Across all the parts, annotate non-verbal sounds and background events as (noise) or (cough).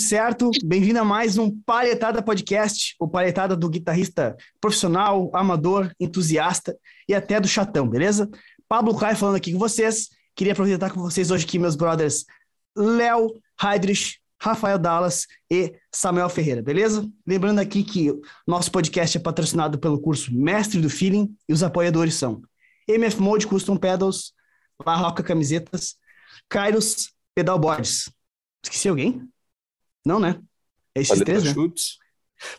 certo? Bem-vindo a mais um Palhetada Podcast, o palhetada do guitarrista profissional, amador, entusiasta e até do chatão, beleza? Pablo Caio falando aqui com vocês. Queria aproveitar com vocês hoje aqui, meus brothers Léo Heidrich, Rafael Dallas e Samuel Ferreira, beleza? Lembrando aqui que nosso podcast é patrocinado pelo curso Mestre do Feeling e os apoiadores são MF Mode Custom Pedals, La Roca Camisetas, Kairos Pedalboards. Esqueci alguém? Não, né? É esses Paleta três, né? Chutes.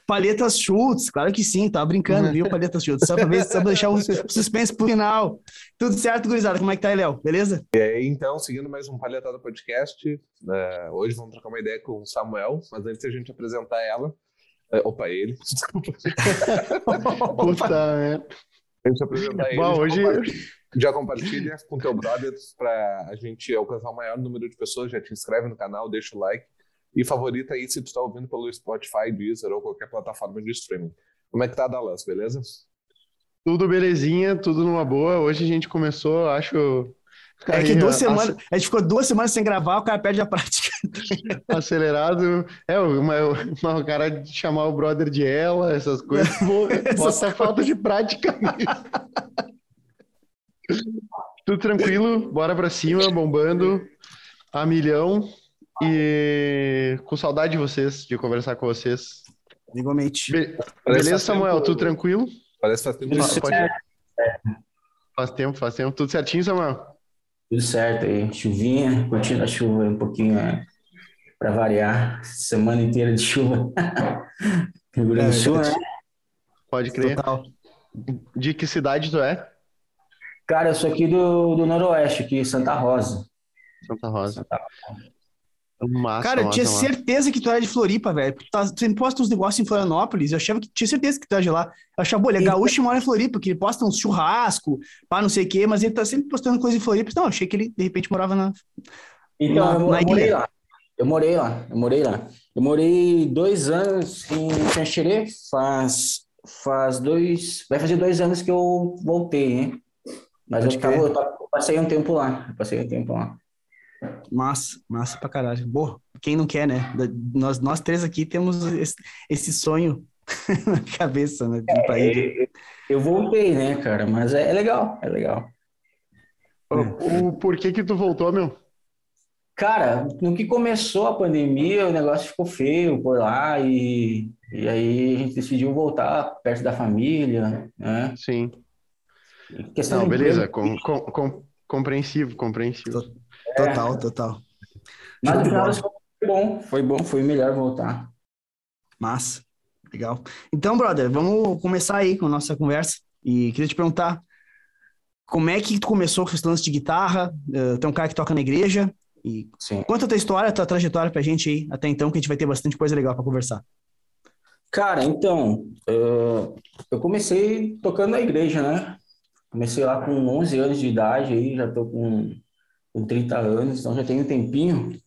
Palhetas Schultz, claro que sim, tava brincando, viu, Palhetas Schultz? Só pra, ver, só pra deixar o (laughs) suspense pro final. Tudo certo, gurizada? Como é que tá aí, Léo? Beleza? E aí, então, seguindo mais um Palhetada Podcast, né, hoje vamos trocar uma ideia com o Samuel, mas antes a gente apresentar ela, é, opa, ele, (laughs) desculpa, (laughs) Puta, é. antes de apresentar ele, Bom, já hoje- compartilha- já compartilha com teu brother para a gente alcançar o maior número de pessoas, já te inscreve no canal, deixa o like e favorita aí se tu está ouvindo pelo Spotify, Deezer ou qualquer plataforma de streaming. Como é que tá, Dallas, beleza? Tudo belezinha, tudo numa boa. Hoje a gente começou, acho. É que duas a- semanas, a gente ficou duas semanas sem gravar, o cara perde a prática. (laughs) Acelerado. É, uma, uma, o cara de chamar o brother de ela, essas coisas. (laughs) Bota falta de prática. Tudo tranquilo, bora pra cima, bombando a milhão. E com saudade de vocês, de conversar com vocês. Igualmente. Be- Parece Beleza, faz Samuel? tempo- Tudo tranquilo? Parece que faz tempo que Pode- Faz tempo, faz tempo. Tudo certinho, Samuel? Tudo certo aí, chuvinha, curtindo a chuva aí um pouquinho, né? Para variar, semana inteira de chuva. Rio Grande do Sul, né? Pode crer. Total. De que cidade tu é? Cara, eu sou aqui do, do Noroeste, aqui, Santa Rosa. Santa Rosa. Santa Massa, Cara, eu massa, tinha massa. certeza que tu era de Floripa, velho. Tu tá- tu sempre posta uns negócios em Florianópolis. Eu achava que tinha certeza que tu era de lá. Eu achava, pô, ele é Então- gaúcho mora em Floripa, que ele posta uns churrasco, pá, não sei o quê, mas ele tá sempre postando coisa em Floripa. Não, achei que ele, de repente, morava na. Então, Na- eu, na eu morei lá. Eu morei lá, eu morei lá. Eu morei dois anos em Xanxerê, faz, faz dois, vai fazer dois anos que eu voltei, né? Mas eu, tava, eu tava- eu passei um tempo lá, eu passei um tempo lá. Massa, massa pra caralho. Boa, quem não quer, né? Nós, nós três aqui temos esse, esse sonho (laughs) na cabeça, né? de ir pra ilha. Eu, voltei, né, cara? Mas é, é legal, é legal. O, o porquê que tu voltou, meu? Cara, no que começou a pandemia, o negócio ficou feio por lá e, e aí a gente decidiu voltar perto da família, né? Sim. Questão Não, beleza. Com, com, com- compreensível, Total, total. Mas Show no de final bola. das contas foi bom, foi bom, foi melhor voltar. Massa, legal. Então, brother, vamos começar aí com a nossa conversa. E queria te perguntar, como é que tu começou com esse lance de guitarra? Eh, tem um cara que toca na igreja. E Sim. conta a tua história, a tua trajetória pra gente aí, até então, que a gente vai ter bastante coisa legal pra conversar. Cara, então, eh, eu comecei tocando na igreja, né? Comecei lá com 11 anos de idade, aí já tô com, com 30 anos, então já tenho um tempinho.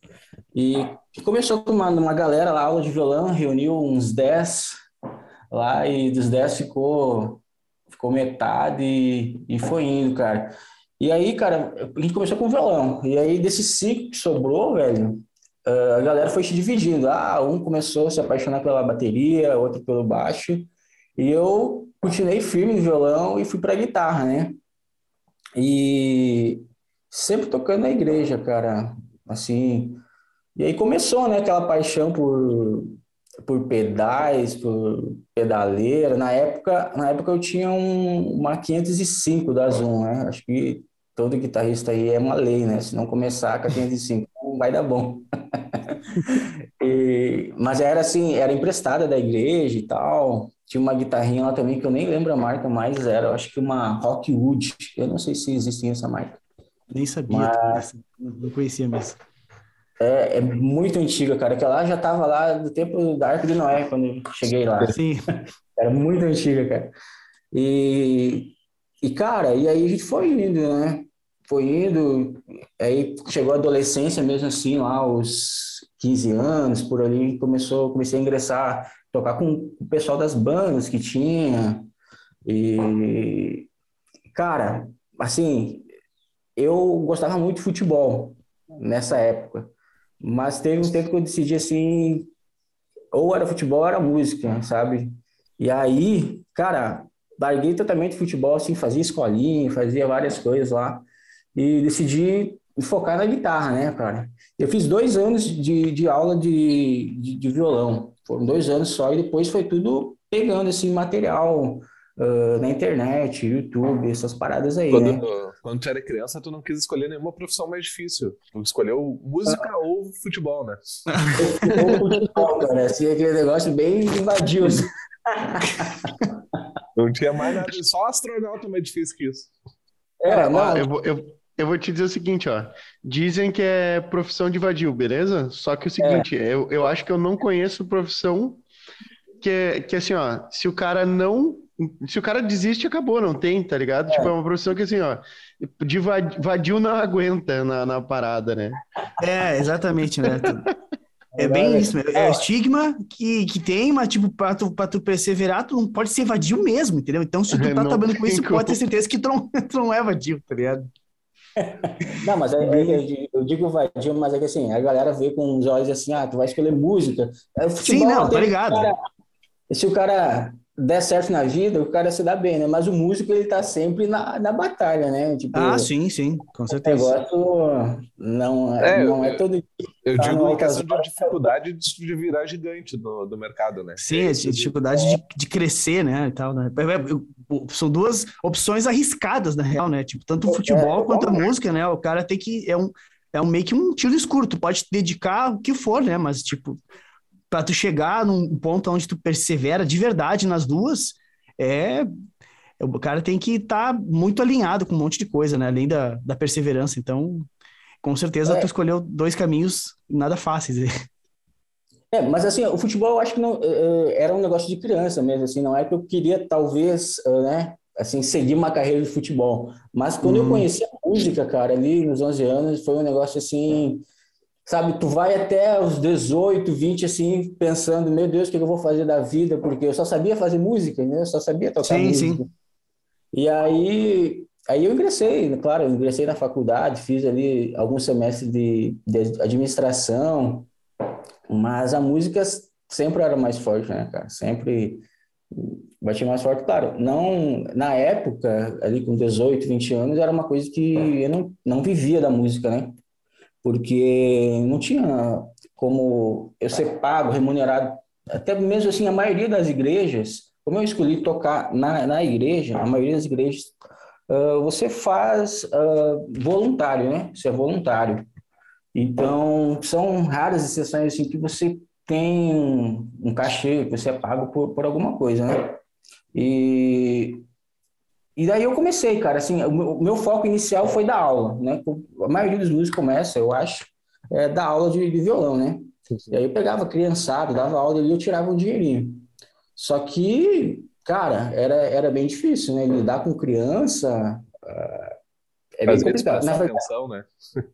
E começou com uma, uma galera lá, aula de violão, reuniu uns 10 lá e dos 10 ficou, ficou metade e, e foi indo, cara. E aí, cara, a gente começou com violão. E aí, desses cinco que sobrou, velho, eh, a galera foi se dividindo. Ah, um começou a se apaixonar pela bateria, outro pelo baixo. E eu continuei firme no violão e fui pra guitarra, né? E sempre tocando na igreja, cara. Assim. E aí começou, né, aquela paixão por, por pedais, por pedaleira. Na época, na época eu tinha um, uma 505 da Zoom, né? Acho que todo guitarrista aí é uma lei, né? Se não começar com a 505, (laughs) não vai dar bom. (laughs) E- mas era assim, era emprestada da igreja e tal. Tinha uma guitarrinha lá também que eu nem lembro a marca mais, era, acho que uma Rockwood. Eu não sei se existia essa marca. Nem sabia, Mas- não conhecia mesmo. É, é muito antiga, cara. Que lá já tava lá do tempo da Arca de Noé, quando eu cheguei lá. Sim, Era muito antiga, cara. E, e, cara, e aí a gente foi indo, né? Foi indo, aí chegou a adolescência mesmo assim, lá aos 15 anos, por ali, começou, comecei a ingressar, tocar com o pessoal das bandas que tinha. E, cara, assim, eu gostava muito de futebol nessa época. Mas teve um tempo que eu decidi assim, ou era futebol ou era música, sabe? E aí, cara, larguei totalmente futebol, assim, fazia escolinha, fazia várias coisas lá. E decidi focar na guitarra, né, cara? Eu fiz dois anos de, de aula de, de, de violão. Foram dois anos só e depois foi tudo pegando, assim, material uh, na internet, YouTube, essas paradas aí, quando, né? Quando tu era criança, tu não quis escolher nenhuma profissão mais difícil. Tu escolheu música ah. ou futebol, né? ou futebol, cara. Assim, aquele negócio bem invadiu. Assim. (laughs) Não tinha mais nada, só astronauta mais difícil que isso. É, não, eu, vou, eu, eu vou te dizer o seguinte, ó. Dizem que é profissão de vadio, beleza? Só que é o seguinte, é. eu, eu acho que eu não conheço profissão que é que assim, ó, se o cara não. Se o cara desiste, acabou, não tem, tá ligado? É. Tipo, é uma profissão que assim, ó, de vadio não (laughs) aguenta na, na parada, né? É, exatamente, né? (laughs) É bem isso, é o estigma que, que tem, mas tipo, pra tu, pra tu perseverar, tu não pode ser vadio mesmo, entendeu? Então, se tu tá trabalhando com isso, como. pode ter certeza que tu não, (laughs) tu não é vadio, tá ligado? Não, mas é, é, eu digo vadio, mas é que assim, a galera vê com os olhos assim, ah, tu vai escolher música. É, futebol, Sim, não, tá ligado. Cara, se o cara der certo na vida, o cara se dá bem, né? Mas o músico, ele tá sempre na, na batalha, né? Tipo, ah, sim, sim, com certeza. O negócio não é, é não é todo dia. Eu tá digo questão de dificuldade de virar gigante do, do mercado, né? Sim, a dificuldade de, de crescer, né, e tal, né? São duas opções arriscadas, na real, né? Tipo, tanto o é, futebol é, quanto a música, né? O cara tem que... É um, é um meio que um tiro escuro. Tu pode te dedicar o que for, né? Mas, tipo, para tu chegar num ponto onde tu persevera de verdade nas duas, é o cara tem que estar tá muito alinhado com um monte de coisa, né? Além da, da perseverança. Então, com certeza, é. tu escolheu dois caminhos nada fáceis. É, mas assim, o futebol eu acho que não, era um negócio de criança mesmo, assim, não é que eu queria talvez, né, assim, seguir uma carreira de futebol. Mas quando eu uhum. conheci a música, cara, ali nos 11 anos, foi um negócio assim, sabe, tu vai até os 18, 20, assim, pensando, meu Deus, o que eu vou fazer da vida? Porque eu só sabia fazer música, né? Eu só sabia tocar sim, música. Sim. E aí, aí eu ingressei, claro, eu ingressei na faculdade, fiz ali alguns semestres de, de administração, mas a música sempre era mais forte, né, cara? Sempre bati mais forte, claro. Não, na época, ali com 18, 20 anos, era uma coisa que eu não, não vivia da música, né? Porque não tinha como eu ser pago, remunerado. Até mesmo assim, a maioria das igrejas, como eu escolhi tocar na, na igreja, a maioria das igrejas, uh, você faz uh, voluntário, né? Você é voluntário. Então, são raras exceções assim que você tem um, cachê, que você é pago por, por alguma coisa, né? E e daí eu comecei, cara, assim, o meu foco inicial foi dar aula, né? A maioria dos músicos começa, eu acho, é, dar aula de, de violão, né? Sim, sim. E aí eu pegava criançada, dava aula e eu tirava um dinheirinho. Só que, cara, era, era bem difícil, né? Lidar com criança uh, é bem complicado. Na verdade, atenção, né? (laughs)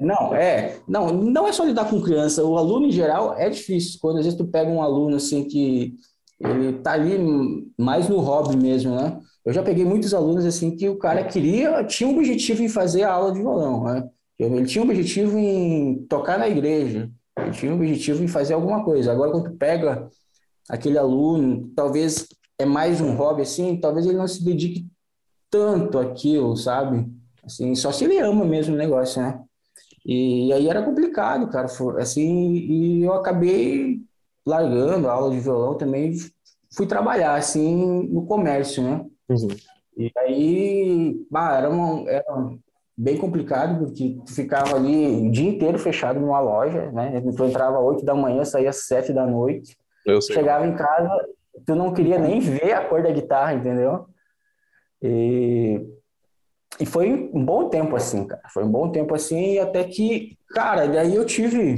Não, é. Não, não é só lidar com criança. O aluno, em geral, é difícil. Quando às vezes tu pega um aluno, assim, que ele tá ali mais no hobby mesmo, né? Eu já peguei muitos alunos assim que o cara queria, tinha um objetivo em fazer a aula de violão, né? Ele tinha um objetivo em tocar na igreja, ele tinha um objetivo em fazer alguma coisa. Agora, quando pega aquele aluno, talvez é mais um hobby assim, talvez ele não se dedique tanto àquilo, sabe? Assim, só se ele ama mesmo o negócio, né? E, e aí era complicado, cara, assim, e eu acabei largando a aula de violão também, fui trabalhar assim no comércio, né? Uhum. E aí, bah, era, uma, era bem complicado, porque tu ficava ali o dia inteiro fechado numa loja, né? Tu entrava 8 da manhã, saía 7 da noite. Chegava em casa, tu não queria nem ver a cor da guitarra, entendeu? E, e foi um bom tempo assim, cara. Foi um bom tempo assim, até que, cara, daí eu tive,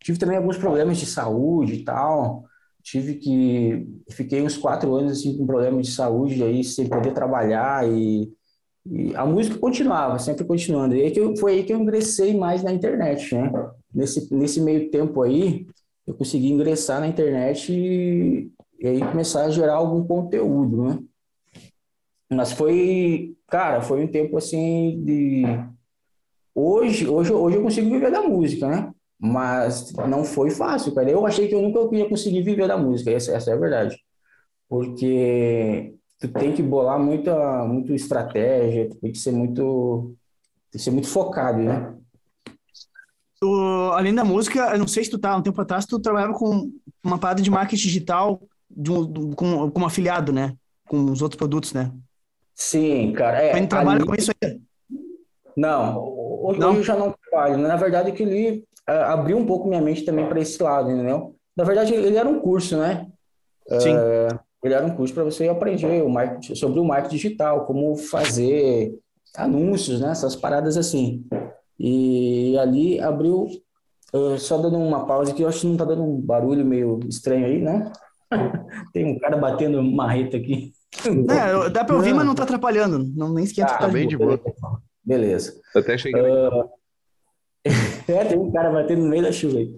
tive também alguns problemas de saúde e tal tive que fiquei uns quatro anos assim com problemas de saúde aí sem poder trabalhar e, e, a música continuava sempre continuando. E aí que eu, foi aí que eu ingressei mais na internet né? Nesse nesse meio tempo aí eu consegui ingressar na internet e, e aí começar a gerar algum conteúdo né? Mas foi cara foi um tempo assim de hoje hoje hoje eu consigo viver da música né mas não foi fácil, cara. Eu achei que eu nunca ia conseguir viver da música, essa, essa é a verdade. Porque tu tem que bolar muita, muito estratégia, tem que ser muito, tem que ser muito focado, né? Tu, além da música, eu não sei se tu tá, um tempo atrás, tu trabalhava com uma parada de marketing digital de um, com, como afiliado, né? Com os outros produtos, né? Sim, cara. É, tu trabalha ali... com isso aí? Não, hoje não? eu já não trabalho. Na verdade, que ele abriu um pouco minha mente também para esse lado, entendeu? Na verdade, ele era um curso, né? Sim. Uh, ele era um curso para você aprender o marketing, sobre o marketing digital, como fazer anúncios, né? Essas paradas assim. E ali abriu, uh, só dando uma pausa que eu acho que não tá dando um barulho meio estranho aí, né? (laughs) Tem um cara batendo marreta aqui. É, dá para ouvir, não. mas não tá atrapalhando. Não, nem esquenta. Ah, tá bem de boa. Beleza. até cheguei. Uh... é, tem um cara batendo no meio da chuva aí.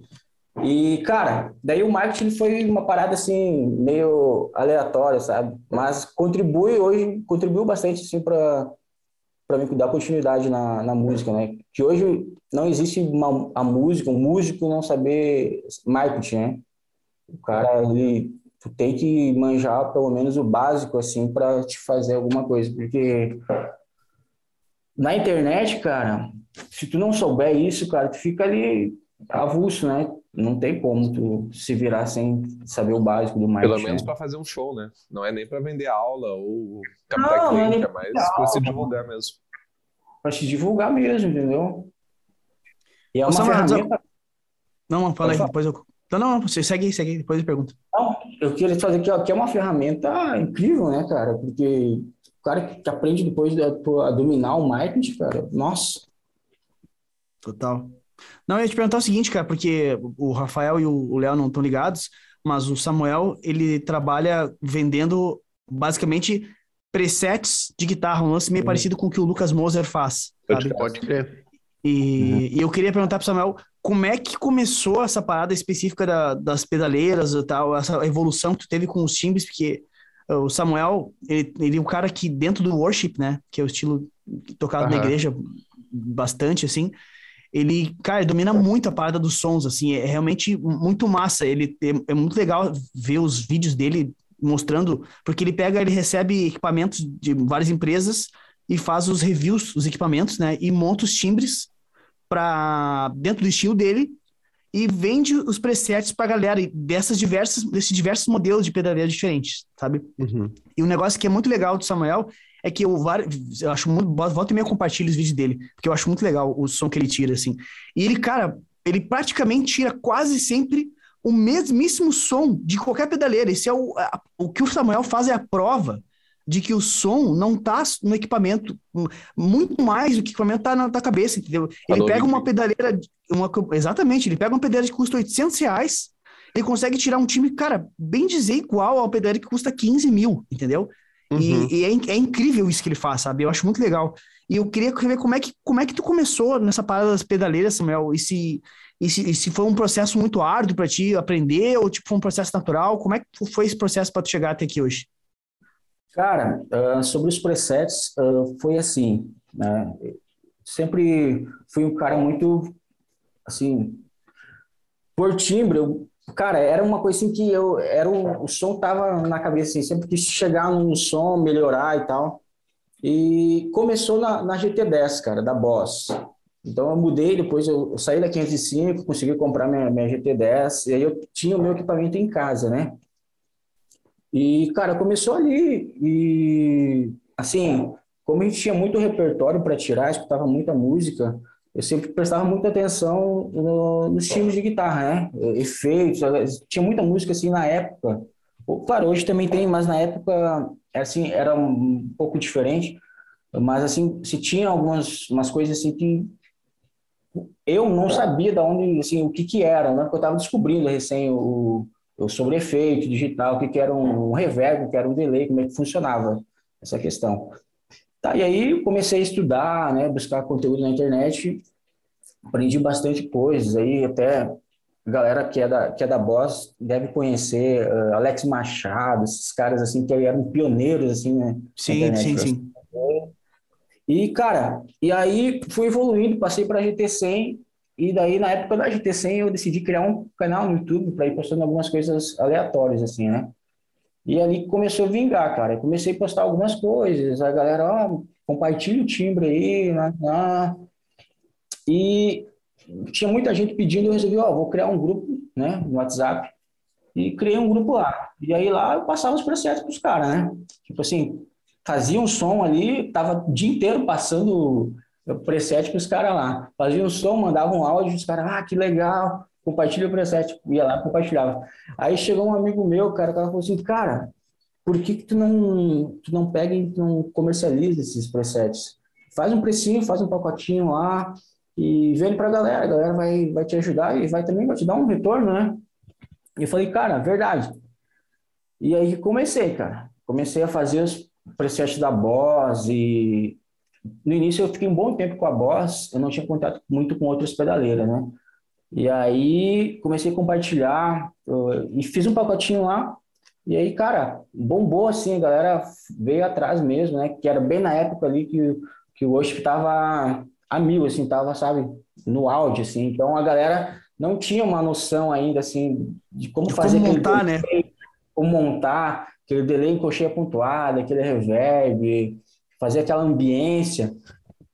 E, cara, daí o marketing foi uma parada assim, meio aleatória, sabe? Mas contribui hoje, contribuiu bastante assim para para mim dar continuidade na, na música, né? Que hoje não existe uma, a música, um músico não saber marketing, né? O cara, ele tu tem que manjar pelo menos o básico, assim, para te fazer alguma coisa, porque na internet, cara, se tu não souber isso, cara, tu fica ali avulso, né? Não tem como tu se virar sem saber o básico do marketing. Pelo menos né? para fazer um show, né? Não é nem para vender aula ou captar cliente, é, é mais para se divulgar mesmo. Para se divulgar mesmo, entendeu? E é uma ferramenta... Não, não, fala aí, depois eu... Não, não, você segue, segue, depois eu pergunto. Não, eu queria fazer que, que é uma ferramenta incrível, né, cara? Porque o cara que aprende depois a, a dominar o marketing, cara, nossa. Total. Não, eu ia te perguntar o seguinte, cara, porque o Rafael e o Léo não estão ligados, mas o Samuel, ele trabalha vendendo basicamente presets de guitarra, um lance meio uhum. parecido com o que o Lucas Moser faz. Sabe? Pode crer. E, uhum. e, eu queria perguntar para o Samuel como é que começou essa parada específica da, das pedaleiras e tal, essa evolução que tu teve com os timbres, porque o Samuel, ele, ele é um cara que dentro do worship, né, que é o estilo tocado uhum. na igreja bastante, assim, ele, cara, domina muito a parada dos sons, assim, é realmente muito massa. Ele é, é, muito legal ver os vídeos dele mostrando, porque ele pega, ele recebe equipamentos de várias empresas e faz os reviews dos equipamentos, né? E monta os timbres para dentro do estilo dele e vende os presets para galera dessas diversas, desses diversos modelos de pedaleira diferentes, sabe? Uhum. E um negócio que é muito legal do Samuel é que eu, eu acho muito. Volta e meia compartilho os vídeos dele, porque eu acho muito legal o som que ele tira, assim. E ele, cara, ele praticamente tira quase sempre o mesmíssimo som de qualquer pedaleira. Esse é o, a, o que o Samuel faz é a prova de que o som não está no equipamento, muito mais do que o equipamento está na, na cabeça, entendeu? Ele pega uma pedaleira, uma, exatamente, ele pega uma pedaleira que custa 800 reais, ele consegue tirar um time, cara, bem dizer igual ao pedaleira que custa 15 mil, entendeu? Uhum. E, e é, é, incrível isso que ele faz, sabe? Eu acho muito legal. E eu queria ver como é que, como é que tu começou nessa parada das pedaleiras, Samuel, e se, e se, e se foi um processo muito árduo para ti aprender, ou tipo, foi um processo natural, como é que foi esse processo para tu chegar até aqui hoje? Cara, uh, sobre os presets, uh, foi assim, né? Sempre fui um cara muito, assim, por timbre, eu, cara, era uma coisa assim que eu, era o, o som tava na cabeça, assim, sempre quis chegar no som, melhorar e tal. E começou na, na GT10, cara, da Boss. Então eu mudei, depois eu, eu saí da 505, consegui comprar minha, minha GT10, e aí eu tinha o meu equipamento em casa, né? E, cara, começou ali. E, assim, como a gente tinha muito repertório para tirar, escutava muita música, eu sempre prestava muita atenção no, nos times de guitarra, né? Efeitos, tinha muita música assim na época. Claro, hoje também tem, mas na época assim era um pouco diferente. Mas assim, se tinha algumas umas coisas assim que eu não sabia de onde, assim, o que que era, né? Porque eu estava descobrindo recém o, sobre efeito digital, o que, que era um reverb, o que era um delay, como é que funcionava essa questão. Tá, e aí comecei a estudar, né, buscar conteúdo na internet, aprendi bastante coisas, aí até a galera que é da, que é da Boss deve conhecer uh, Alex Machado, esses caras assim que eram pioneiros assim, né? Sim, sim, sim. E cara, e aí fui evoluindo, passei para GT100 e daí, na época da GT100, eu decidi criar um canal no YouTube para ir postando algumas coisas aleatórias, assim, né? E ali começou a vingar, cara. Eu comecei a postar algumas coisas, a galera, ó, compartilha o timbre aí, né? né? E tinha muita gente pedindo, eu resolvi, ó, vou criar um grupo, né, no WhatsApp, e criei um grupo lá. E aí lá eu passava os processos para os caras, né? Tipo assim, fazia um som ali, tava o dia inteiro passando preset para os caras lá. Fazia um som, mandava um áudio, os caras, ah, que legal, compartilha o preset. Ia lá, compartilhava. Aí chegou um amigo meu, cara, cara falou assim, cara, por que, que tu, não, tu não pega e não comercializa esses presets? Faz um precinho, faz um pacotinho lá e vende para a galera. A galera vai, vai te ajudar e vai também vai te dar um retorno, né? E eu falei, cara, verdade. E aí comecei, cara. Comecei a fazer os presets da Boss e no início eu fiquei um bom tempo com a Boss, eu não tinha contato muito com outras pedaleiras, né? E aí comecei a compartilhar e fiz um pacotinho lá e aí, cara, bombou assim, a galera veio atrás mesmo, né? Que era bem na época ali que, que o worship tava a mil, assim, tava, sabe, no áudio, assim. Então a galera não tinha uma noção ainda, assim, de como de fazer como montar, delay, né? Como montar aquele delay em cocheia pontuada, aquele reverb, fazer aquela ambiência.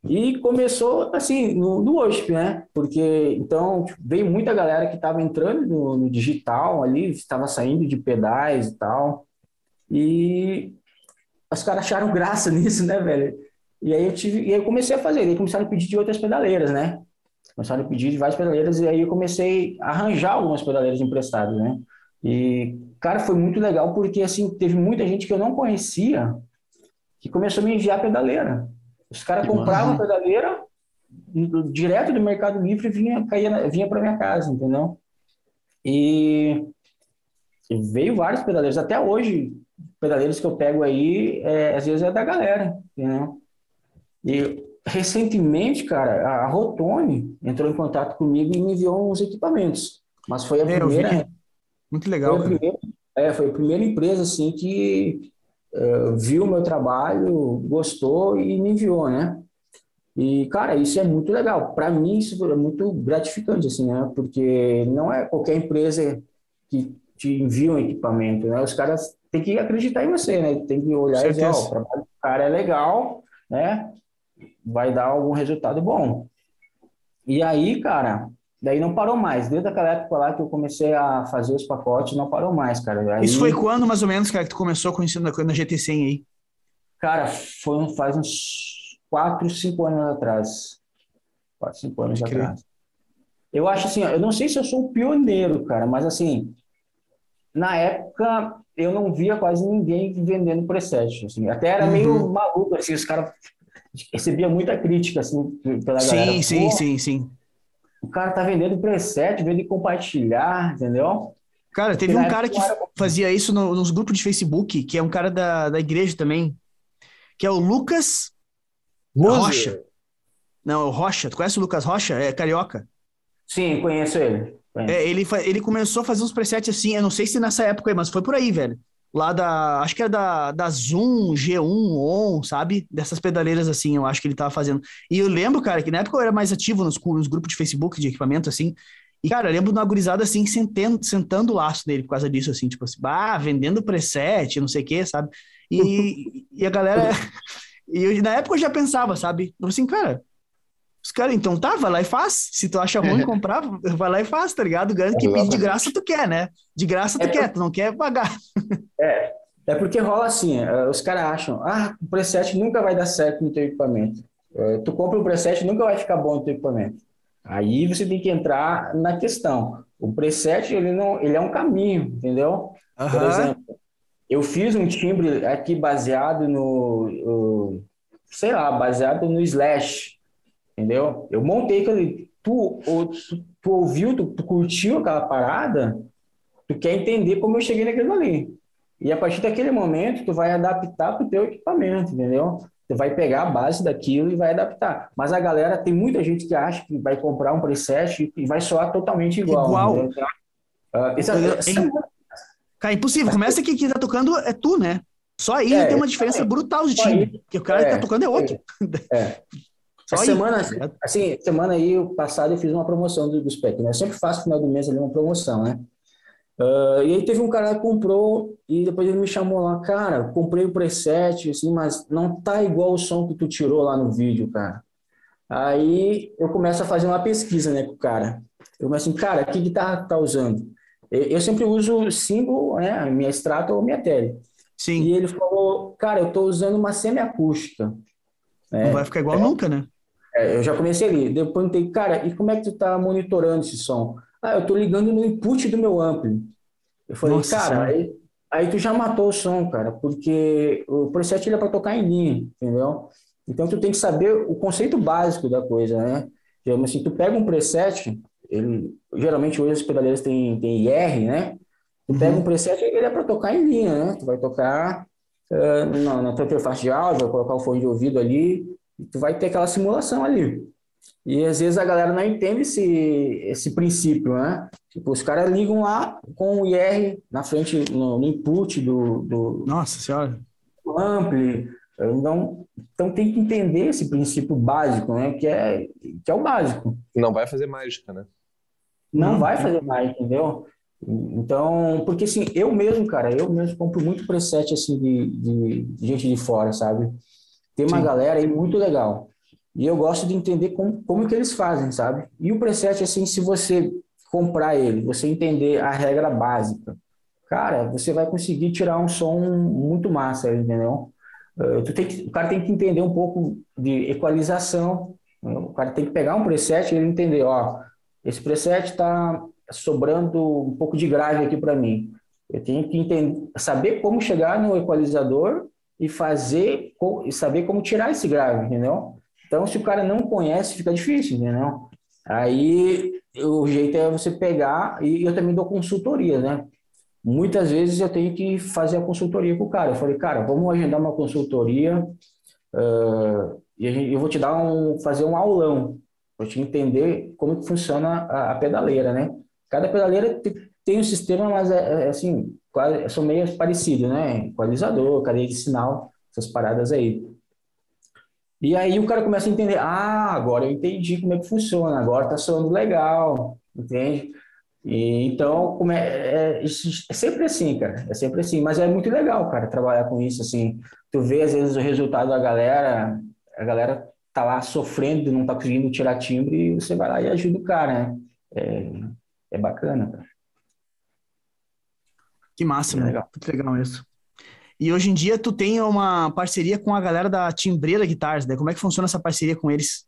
E começou assim no, no né? Porque então tipo, veio muita galera que estava entrando no, no, digital ali, estava saindo de pedais e tal. E os caras acharam graça (laughs) nisso, né, velho? E aí eu tive, e aí eu comecei a fazer, e aí começaram a pedir de outras pedaleiras, né? Começaram a pedir de várias pedaleiras e aí eu comecei a arranjar algumas pedaleiras emprestadas, né? E cara, foi muito legal porque assim, teve muita gente que eu não conhecia que começou a me enviar pedaleira. Os caras compravam a pedaleira direto do Mercado Livre e vinha, caía, vinha para minha casa, entendeu? E, e, veio vários pedaleiros. Até hoje, pedaleiros que eu pego aí, é, às vezes é da galera, entendeu? E recentemente, cara, a Rotone entrou em contato comigo e me enviou uns equipamentos. Mas foi a primeira. Muito legal. Foi a, primeira, é, foi a primeira empresa assim que uh, viu o meu trabalho, gostou e me enviou, né? E, cara, isso é muito legal. Para mim, isso é muito gratificante, assim, né? Porque não é qualquer empresa que te envia um equipamento, né? Os caras têm que acreditar em você, né? Tem que olhar Certeza. e dizer, ó, oh, o trabalho do cara é legal, né? Vai dar algum resultado bom. E aí, cara, Daí não parou mais. Desde aquela época lá que eu comecei a fazer os pacotes, não parou mais, cara. Aí... Isso foi quando, mais ou menos, cara, que tu começou conhecendo na GT100 aí? Cara, foi, faz uns 4, 5 anos atrás. 4, 5 anos Pode atrás. Crer. Eu acho assim, eu não sei se eu sou o pioneiro, cara, mas assim, na época eu não via quase ninguém vendendo preset, assim. Até era uhum. meio maluco, assim, os caras recebia muita crítica, assim, pela sim, galera. Sim, sim, sim, sim. O cara tá vendendo preset, vende compartilhar, entendeu? Cara, teve um cara que fazia isso no, nos grupos de Facebook, que é um cara da, da igreja também, que é o Lucas Rocha. Não, é o Rocha. Tu conhece o Lucas Rocha? É carioca. Sim, conheço ele. Conheço. É, ele, ele começou a fazer uns presets assim, eu não sei se nessa época aí, mas foi por aí, velho. Lá da. Acho que era da, da Zoom, G1, ON, sabe? Dessas pedaleiras assim, eu acho que ele tava fazendo. E eu lembro, cara, que na época eu era mais ativo nos, nos grupos de Facebook de equipamento, assim. E, cara, eu lembro de uma gurizada assim, sentando, sentando o laço dele por causa disso, assim, tipo assim, ah, vendendo preset, não sei o quê, sabe? E, e a galera. (laughs) (laughs) E eu, na época eu já pensava, sabe? Eu assim, cara, os caras, então tá, vai lá e faz. Se tu acha ruim (laughs) comprar, vai lá e faz, tá ligado? Garanto que de graça tu quer, né? De graça tu é quer, tu não quer pagar. (laughs) É, é porque rola assim, é, os caras acham, ah, o preset nunca vai dar certo no teu equipamento. É, tu compra um preset, nunca vai ficar bom no teu equipamento. Aí você tem que entrar na questão. O preset, ele, não, ele é um caminho, entendeu? Uhum. Por exemplo, eu fiz um timbre aqui baseado no sei lá, baseado no Slash entendeu? Eu montei aquele. Tu, tu, tu ouviu, tu, tu, curtiu aquela parada, tu quer entender como eu cheguei naquilo ali. E a partir daquele momento, tu vai adaptar para o teu equipamento, entendeu? Tu vai pegar a base daquilo e vai adaptar. Mas a galera, tem muita gente que acha que vai comprar um preset e vai soar totalmente igual. Igual. Uh, essa, essa... É, cara, impossível. Começa que quem tá tocando é tu, né? Só aí é, tem uma diferença é, brutal de time. Porque o cara que tá tocando é outro. É. (laughs) Só semana, tá assim, semana aí, passado eu fiz uma promoção do, do spec, né? Eu sempre faço no final do mês ali uma promoção, né? Uh, e aí teve um cara que comprou e depois ele me chamou lá, cara, comprei o preset, assim, mas não tá igual o som que tu tirou lá no vídeo, cara. Aí eu começo a fazer uma pesquisa, né, com o cara. Eu começo assim, cara, que guitarra tá usando? Eu sempre uso single, né, minha extrato ou minha tele. Sim. E ele falou, cara, eu tô usando uma semiacústica. Não vai ficar igual é, nunca, né? É, eu já comecei ali. Depois perguntei, cara, e como é que tu tá monitorando esse som? Ah, eu tô ligando no input do meu ampli. Eu falei, Nossa, cara, aí, aí, tu já matou o som, cara, porque o preset ele é para tocar em linha, entendeu? Então tu tem que saber o conceito básico da coisa, né? Geralmente, assim, tu pega um preset, ele geralmente hoje os pedaleiros têm, têm IR, né? Tu uhum. pega um preset, ele é para tocar em linha, né? Tu vai tocar uh, na, na tua interface de áudio, vai colocar o fone de ouvido ali, e tu vai ter aquela simulação ali. E às vezes a galera não entende esse, esse princípio, né? Tipo, os caras ligam lá com o IR na frente, no, no input do, do. Nossa Senhora! Ampli. Então, então tem que entender esse princípio básico, né? Que é, que é o básico. Não vai fazer mágica, né? Não, não vai fazer mágica, entendeu? Então, porque assim, eu mesmo, cara, eu mesmo compro muito preset assim de, de, de gente de fora, sabe? Tem uma Sim. galera aí muito legal. E eu gosto de entender como, como que eles fazem, sabe? E o preset, assim, se você comprar ele, você entender a regra básica, cara, você vai conseguir tirar um som muito massa, entendeu? Uh, tu tem que, o cara tem que entender um pouco de equalização, o cara tem que pegar um preset e ele entender, ó, esse preset está sobrando um pouco de grave aqui para mim. Eu tenho que entender, saber como chegar no equalizador e fazer e saber como tirar esse grave, entendeu? Então, se o cara não conhece, fica difícil, entendeu? Aí o jeito é você pegar, e eu também dou consultoria, né? Muitas vezes eu tenho que fazer a consultoria com o cara. Eu falei, cara, vamos agendar uma consultoria uh, e gente, eu vou te dar um, fazer um aulão para te entender como que funciona a, a, pedaleira, né? Cada pedaleira tem, um sistema, mas é, é assim, quase, são meio parecidos, né? Equalizador, cadeia de sinal, essas paradas aí. E aí o cara começa a entender, ah, agora eu entendi como é que funciona, agora tá soando legal, entende? E, então, como é, é, é, sempre assim, cara, é sempre assim, mas é muito legal, cara, trabalhar com isso, assim, tu vê às vezes o resultado da galera, a galera tá lá sofrendo, não tá conseguindo tirar timbre, e você vai lá e ajuda o cara, né? É, é bacana, cara. Que massa, é legal. Muito legal isso. E hoje em dia tu tem uma parceria com a galera da Timbreira Guitars, né? Como é que funciona essa parceria com eles?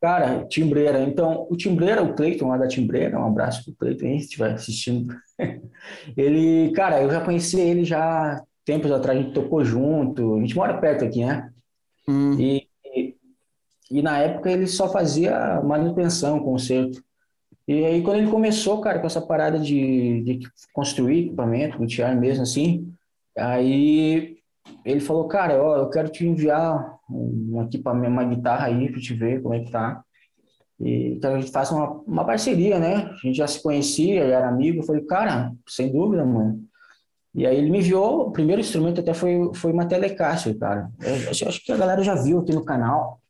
Cara, Timbreira. Então, o Timbreira, o Cleiton lá da Timbreira, um abraço pro Cleiton aí, se estiver assistindo. (laughs) ele, cara, eu já conheci ele já tempos atrás, a gente tocou junto, a gente mora perto aqui, né? Hum. E, e, e, na época ele só fazia manutenção, conserto. E aí quando ele começou, cara, com essa parada de, de construir equipamento, luthier mesmo assim, Aí ele falou, cara, ó, eu quero te enviar um equipamento, uma guitarra aí para te ver como é que tá. E então a gente faça uma, uma parceria, né? A gente já se conhecia, já era amigo. Eu falei, cara, sem dúvida, mano. E aí ele me enviou, o primeiro instrumento até foi, foi uma Telecaster, cara. Eu, acho que a galera já viu aqui no canal,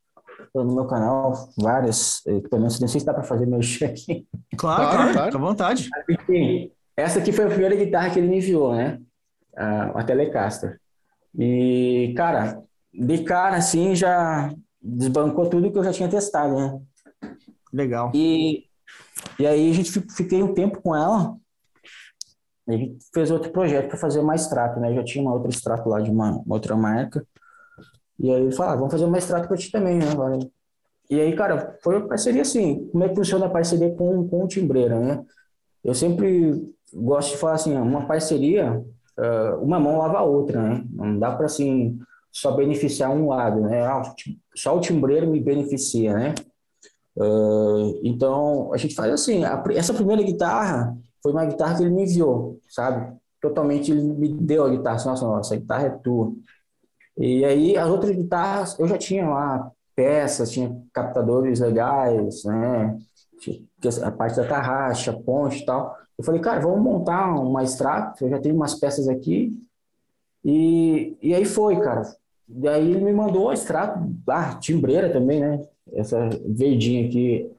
no meu canal, várias equipamentos. Não sei se dá para fazer meu aqui. Claro, claro, claro, à vontade. Enfim, essa aqui foi a primeira guitarra que ele me enviou, né? a, a Telecaster. E, cara, de cara, assim, já desbancou tudo que eu já tinha testado, né? Legal. E, e aí a gente fiquei um tempo com ela. A gente fez outro projeto para fazer mais extrato, né? Eu já tinha uma outra extrato lá de uma, uma outra marca. E aí ele ah, vamos fazer uma extrato para ti também, né? E aí, cara, foi uma parceria assim. Como é que funciona a parceria com, com o Timbreira, né? Eu sempre gosto de falar assim, uma parceria uma mão lava a outra, né? Não dá para assim só beneficiar um lado, né? Ah, só o timbreiro me beneficia, né? Então a gente faz assim. Essa primeira guitarra foi uma guitarra que ele me enviou, sabe? Totalmente ele me deu a guitarra. Nossa, nossa, a guitarra é tua. E aí as outras guitarras eu já tinha lá peças, tinha captadores legais, né? A parte da tarraxa, ponte e tal. Eu falei, cara, vamos montar uma extrato, eu já tenho umas peças aqui. E, e aí foi, cara. Daí ele me mandou o extrato, ah, timbreira também, né? Essa verdinha aqui.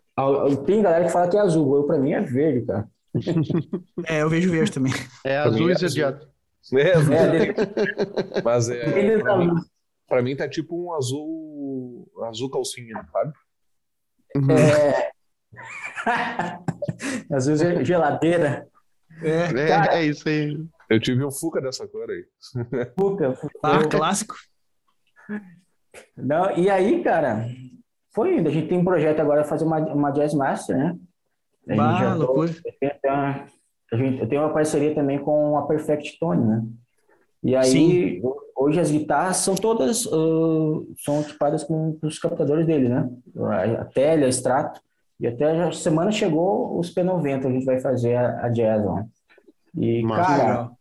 Tem galera que fala que é azul, eu pra mim é verde, cara. (laughs) É, eu vejo verde também. É azul exagerado. É, É, dele- (laughs) mas é, pra, tá mim, pra mim tá tipo um azul azul calcinha, sabe? É... (laughs) (laughs) azul ge- geladeira. É. É, Cara- é isso aí. Eu tive um Fuca dessa cor aí. Fuca, Ah, clássico. Não, e aí, cara, foi indo. A gente tem um projeto agora fazer uma, uma Jazz Master, né? A gente Bah, loucura. A gente- eu tenho uma parceria também com a Perfect Tone, né? E aí, Sim. hoje as guitarras são todas ah, são equipadas com os captadores dele, né? A, Tele, a Strato. E até a semana chegou os P90, a gente vai fazer a, a Jazz, né? E, Massa. cara, Legal.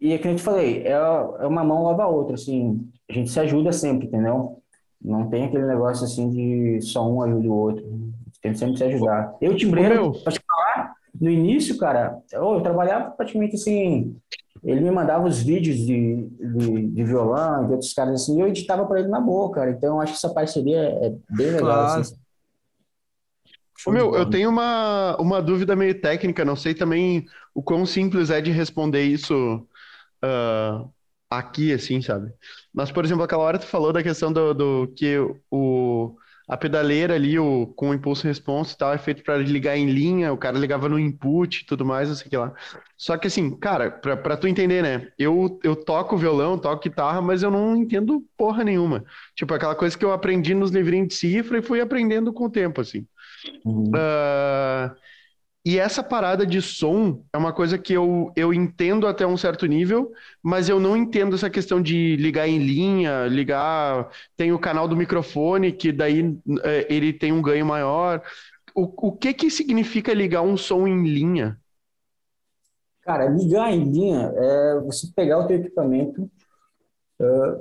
e é que eu te falei, é, é uma mão lava a outra, assim, a gente se ajuda sempre, entendeu? Não tem aquele negócio assim de só um ajuda o outro. A gente tem que sempre se ajudar. Eu, timbreiro, meu. No início, cara, eu, eu trabalhava praticamente assim. Ele me mandava os vídeos de, de, de violão, de outros caras assim, e eu editava para ele na boa, cara. Então eu acho que essa parceria é bem legal. Claro. assim. Ô, meu, eu tenho uma, uma dúvida meio técnica, não sei também o quão simples é de responder isso ah, aqui, assim, sabe? Mas, por exemplo, aquela hora tu falou da questão do, do que o, a pedaleira ali, o, com o impulso response e tal, é feito para ligar em linha, o cara ligava no input e tudo mais, não sei o que lá. Só que assim, cara, pra, pra tu entender, né? Eu, eu toco violão, toco guitarra, mas eu não entendo porra nenhuma. Tipo, aquela coisa que eu aprendi nos livrinhos de cifra e fui aprendendo com o tempo, assim. Uhum. Ah, e essa parada de som é uma coisa que eu, eu entendo até um certo nível, mas eu não entendo essa questão de ligar em linha, ligar. Tem o canal do microfone, que daí eh, ele tem um ganho maior. O, o que que significa ligar um som em linha? Cara, ligar em linha é você pegar o teu equipamento, ah,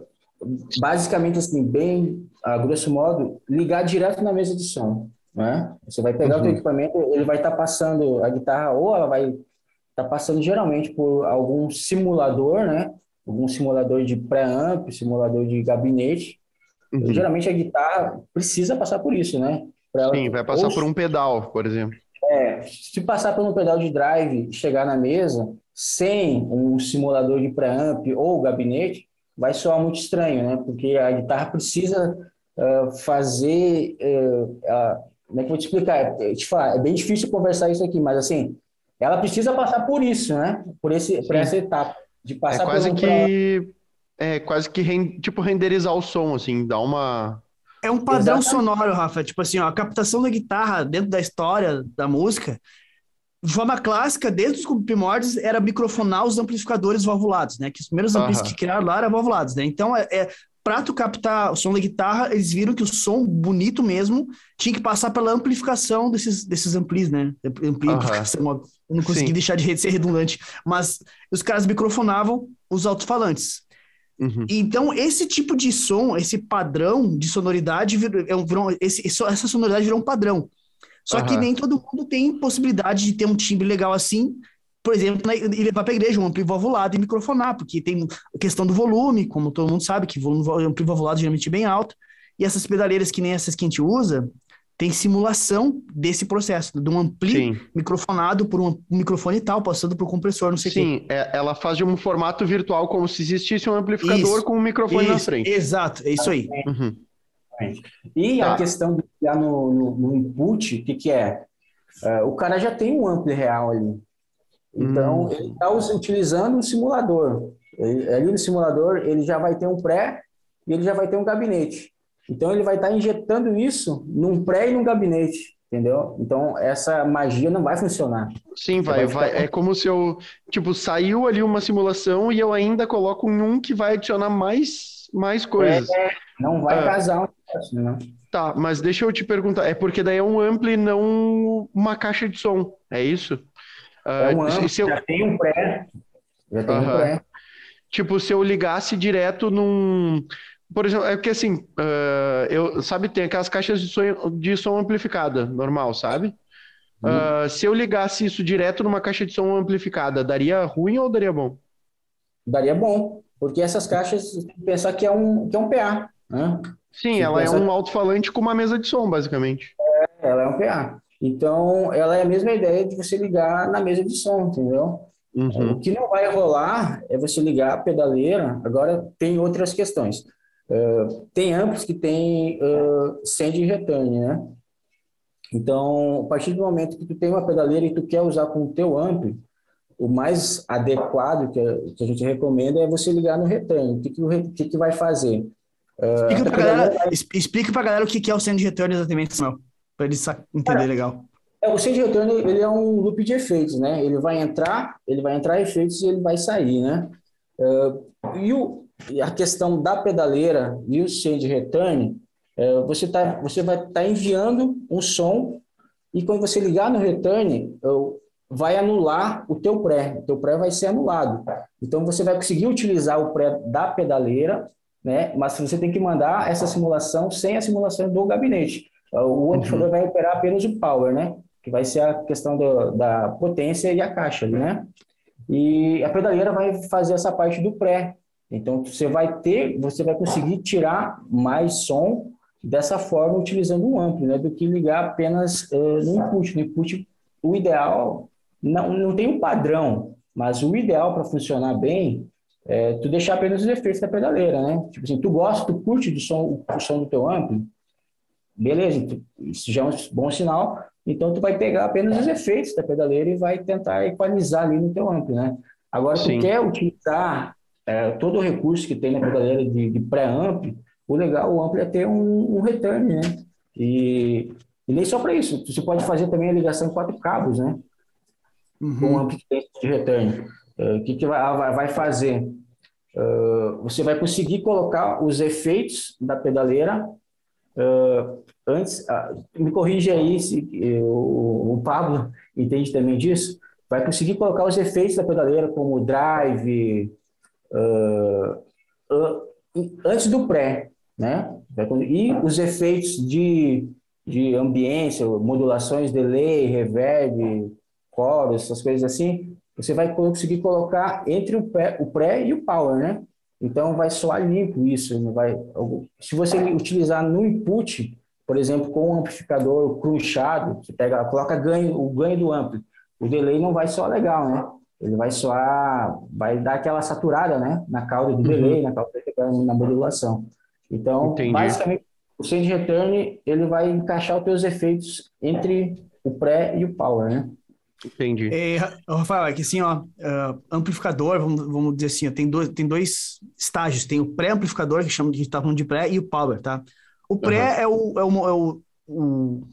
basicamente assim, bem, a grosso modo, ligar direto na mesa de som, né? Você vai pegar o teu Uhum. equipamento, ele vai estar passando a guitarra, ou ela vai estar passando geralmente por algum simulador, né? Algum simulador de pré-amp, simulador de gabinete. Uhum. Geralmente a guitarra precisa passar por isso, né? Pra ela- Sim, vai passar ou por um pedal, por exemplo. é, se passar por um pedal de drive e chegar na mesa sem um simulador de preamp ou gabinete, vai soar muito estranho, né? Porque a guitarra precisa ah, fazer. ah, como é que eu vou te explicar? É, te falar, é bem difícil conversar isso aqui, mas assim, ela precisa passar por isso, né? Por, esse, por essa etapa. De É passar quase por um que é quase que ren- tipo renderizar o som, assim, dar uma É um padrão Exatamente. sonoro, Rafa. Tipo assim, ó, a captação da guitarra dentro da história da música, de forma clássica, desde os primórdios, era microfonar os amplificadores valvulados, né? Que os primeiros amplis Aham. que criaram lá eram valvulados, né? Então, é, é para tu captar o som da guitarra, eles viram que o som bonito mesmo tinha que passar pela amplificação desses, desses amplis, né? Amplificação, eu não consegui Sim. deixar de ser redundante, mas os caras microfonavam os alto-falantes. Uhum. Então, esse tipo de som, esse padrão de sonoridade, virou, é um- virou- esse- essa sonoridade virou um padrão. Só que Aham. nem todo mundo tem possibilidade de ter um timbre legal assim, por exemplo, na- e levar para a igreja um ampli valvulado e microfonar, porque tem a questão do volume, como todo mundo sabe, que volume ampli valvulado geralmente é bem alto, e essas pedaleiras que nem essas que a gente usa, tem simulação desse processo, de um ampli Sim, microfonado por um microfone e tal, passando por compressor, não sei o quê. sim, é- ela faz de um formato virtual como se existisse um amplificador Isso, com um microfone na Isso, frente. Exato, é isso aí. Uhum. E Tá. a questão de no, no, no input, o que, que é? É, O cara já tem um ampli real ali. Então, Hum. ele está utilizando um simulador. Ele- ali no simulador, ele já vai ter um pré e ele já vai ter um gabinete. Então, ele vai estar injetando isso num pré e num gabinete, entendeu? Então, essa magia não vai funcionar. Sim, vai, vai vai. É como se eu, tipo, saiu ali uma simulação e eu ainda coloco em um que vai adicionar mais, mais coisas. Não vai Ah. casar um negócio, né? Tá, mas deixa eu te perguntar, é porque daí é um ampli, não uma caixa de som, é isso? Ah, É um se- se eu- já tem um pré, já tem um pré. Tipo, se eu ligasse direto num. Por exemplo, é porque assim, ah, eu, sabe, tem aquelas caixas de som, de som amplificada, normal, sabe? Uhum. Ah, se eu ligasse isso direto numa caixa de som amplificada, daria ruim ou daria bom? Daria bom. Porque essas caixas, pensar que é um, que é um PA, né? Sim, ela é um alto-falante com uma mesa de som, basicamente. É, ela é um PA. Então, ela é a mesma ideia de você ligar na mesa de som, entendeu? Uhum. O que não vai rolar é você ligar a pedaleira. Agora, tem outras questões. Uh, tem amplos que tem uh, send return, né? Então, a partir do momento que tu tem uma pedaleira e tu quer usar com o teu amplo, o mais adequado que a, que a gente recomenda é você ligar no return. O que, que, o, que, que vai fazer? Uh, explica para galera, vai... galera o que, que é o send return exatamente, Samuel, para eles entender legal. É, o send return ele é um loop de efeitos, né? Ele vai entrar, ele vai entrar efeitos e ele vai sair, né? Uh, e, o, e a questão da pedaleira e o send return, uh, você, tá, você vai estar tá enviando um som e quando você ligar no return, uh, vai anular o teu pré. O teu pré vai ser anulado. Então você vai conseguir utilizar o pré da pedaleira, né? Mas você tem que mandar essa simulação sem a simulação do gabinete. O amplificador uhum. vai operar apenas o power, né? que vai ser a questão do, da potência e a caixa, né? E a pedaleira vai fazer essa parte do pré. Então você vai ter, você vai conseguir tirar mais som dessa forma utilizando um amplo, né? Do que ligar apenas uh, no input. No input, o ideal não, não tem um padrão, mas o ideal para funcionar bem é tu deixar apenas os efeitos da pedaleira, né? Tipo assim, tu gosta, tu curte do som, o som do teu amplo, beleza, isso já é um bom sinal, então, tu vai pegar apenas os efeitos da pedaleira e vai tentar equalizar ali no teu amplo, né? Agora, Sim. tu quer utilizar é, todo o recurso que tem na pedaleira de, de pré-amp, o legal, o amplo é ter um, um return, né? E, e nem só para isso, você pode fazer também a ligação em quatro cabos, né? Uhum. Com o amplo de return. É, o que, que vai, vai fazer? Uh, você vai conseguir colocar os efeitos da pedaleira uh, antes, uh, me corrige aí se o, o Pablo entende também disso, vai conseguir colocar os efeitos da pedaleira como drive uh, antes do pré, né? E os efeitos de, de ambiência, modulações, delay, reverb, chorus, essas coisas assim, você vai conseguir colocar entre o pré, o pré e o power, né? Então vai soar limpo isso, não vai. Se você utilizar no input, por exemplo, com um amplificador crunchado, você pega, coloca ganho, o ganho do ampli, o delay não vai soar legal, né? Ele vai soar, vai dar aquela saturada, né? Na cauda do uhum. delay, na cauda na modulação. Então, Entendi. basicamente, o send return ele vai encaixar os teus efeitos entre o pré e o power, né? Entendi. É, Rafael, é que assim, ó, uh, amplificador, vamos, vamos dizer assim, ó, tem, dois, tem dois estágios. Tem o pré-amplificador, que chama, a gente tá falando de pré, e o power, tá? O pré uhum. é, o, é, o, é o, o,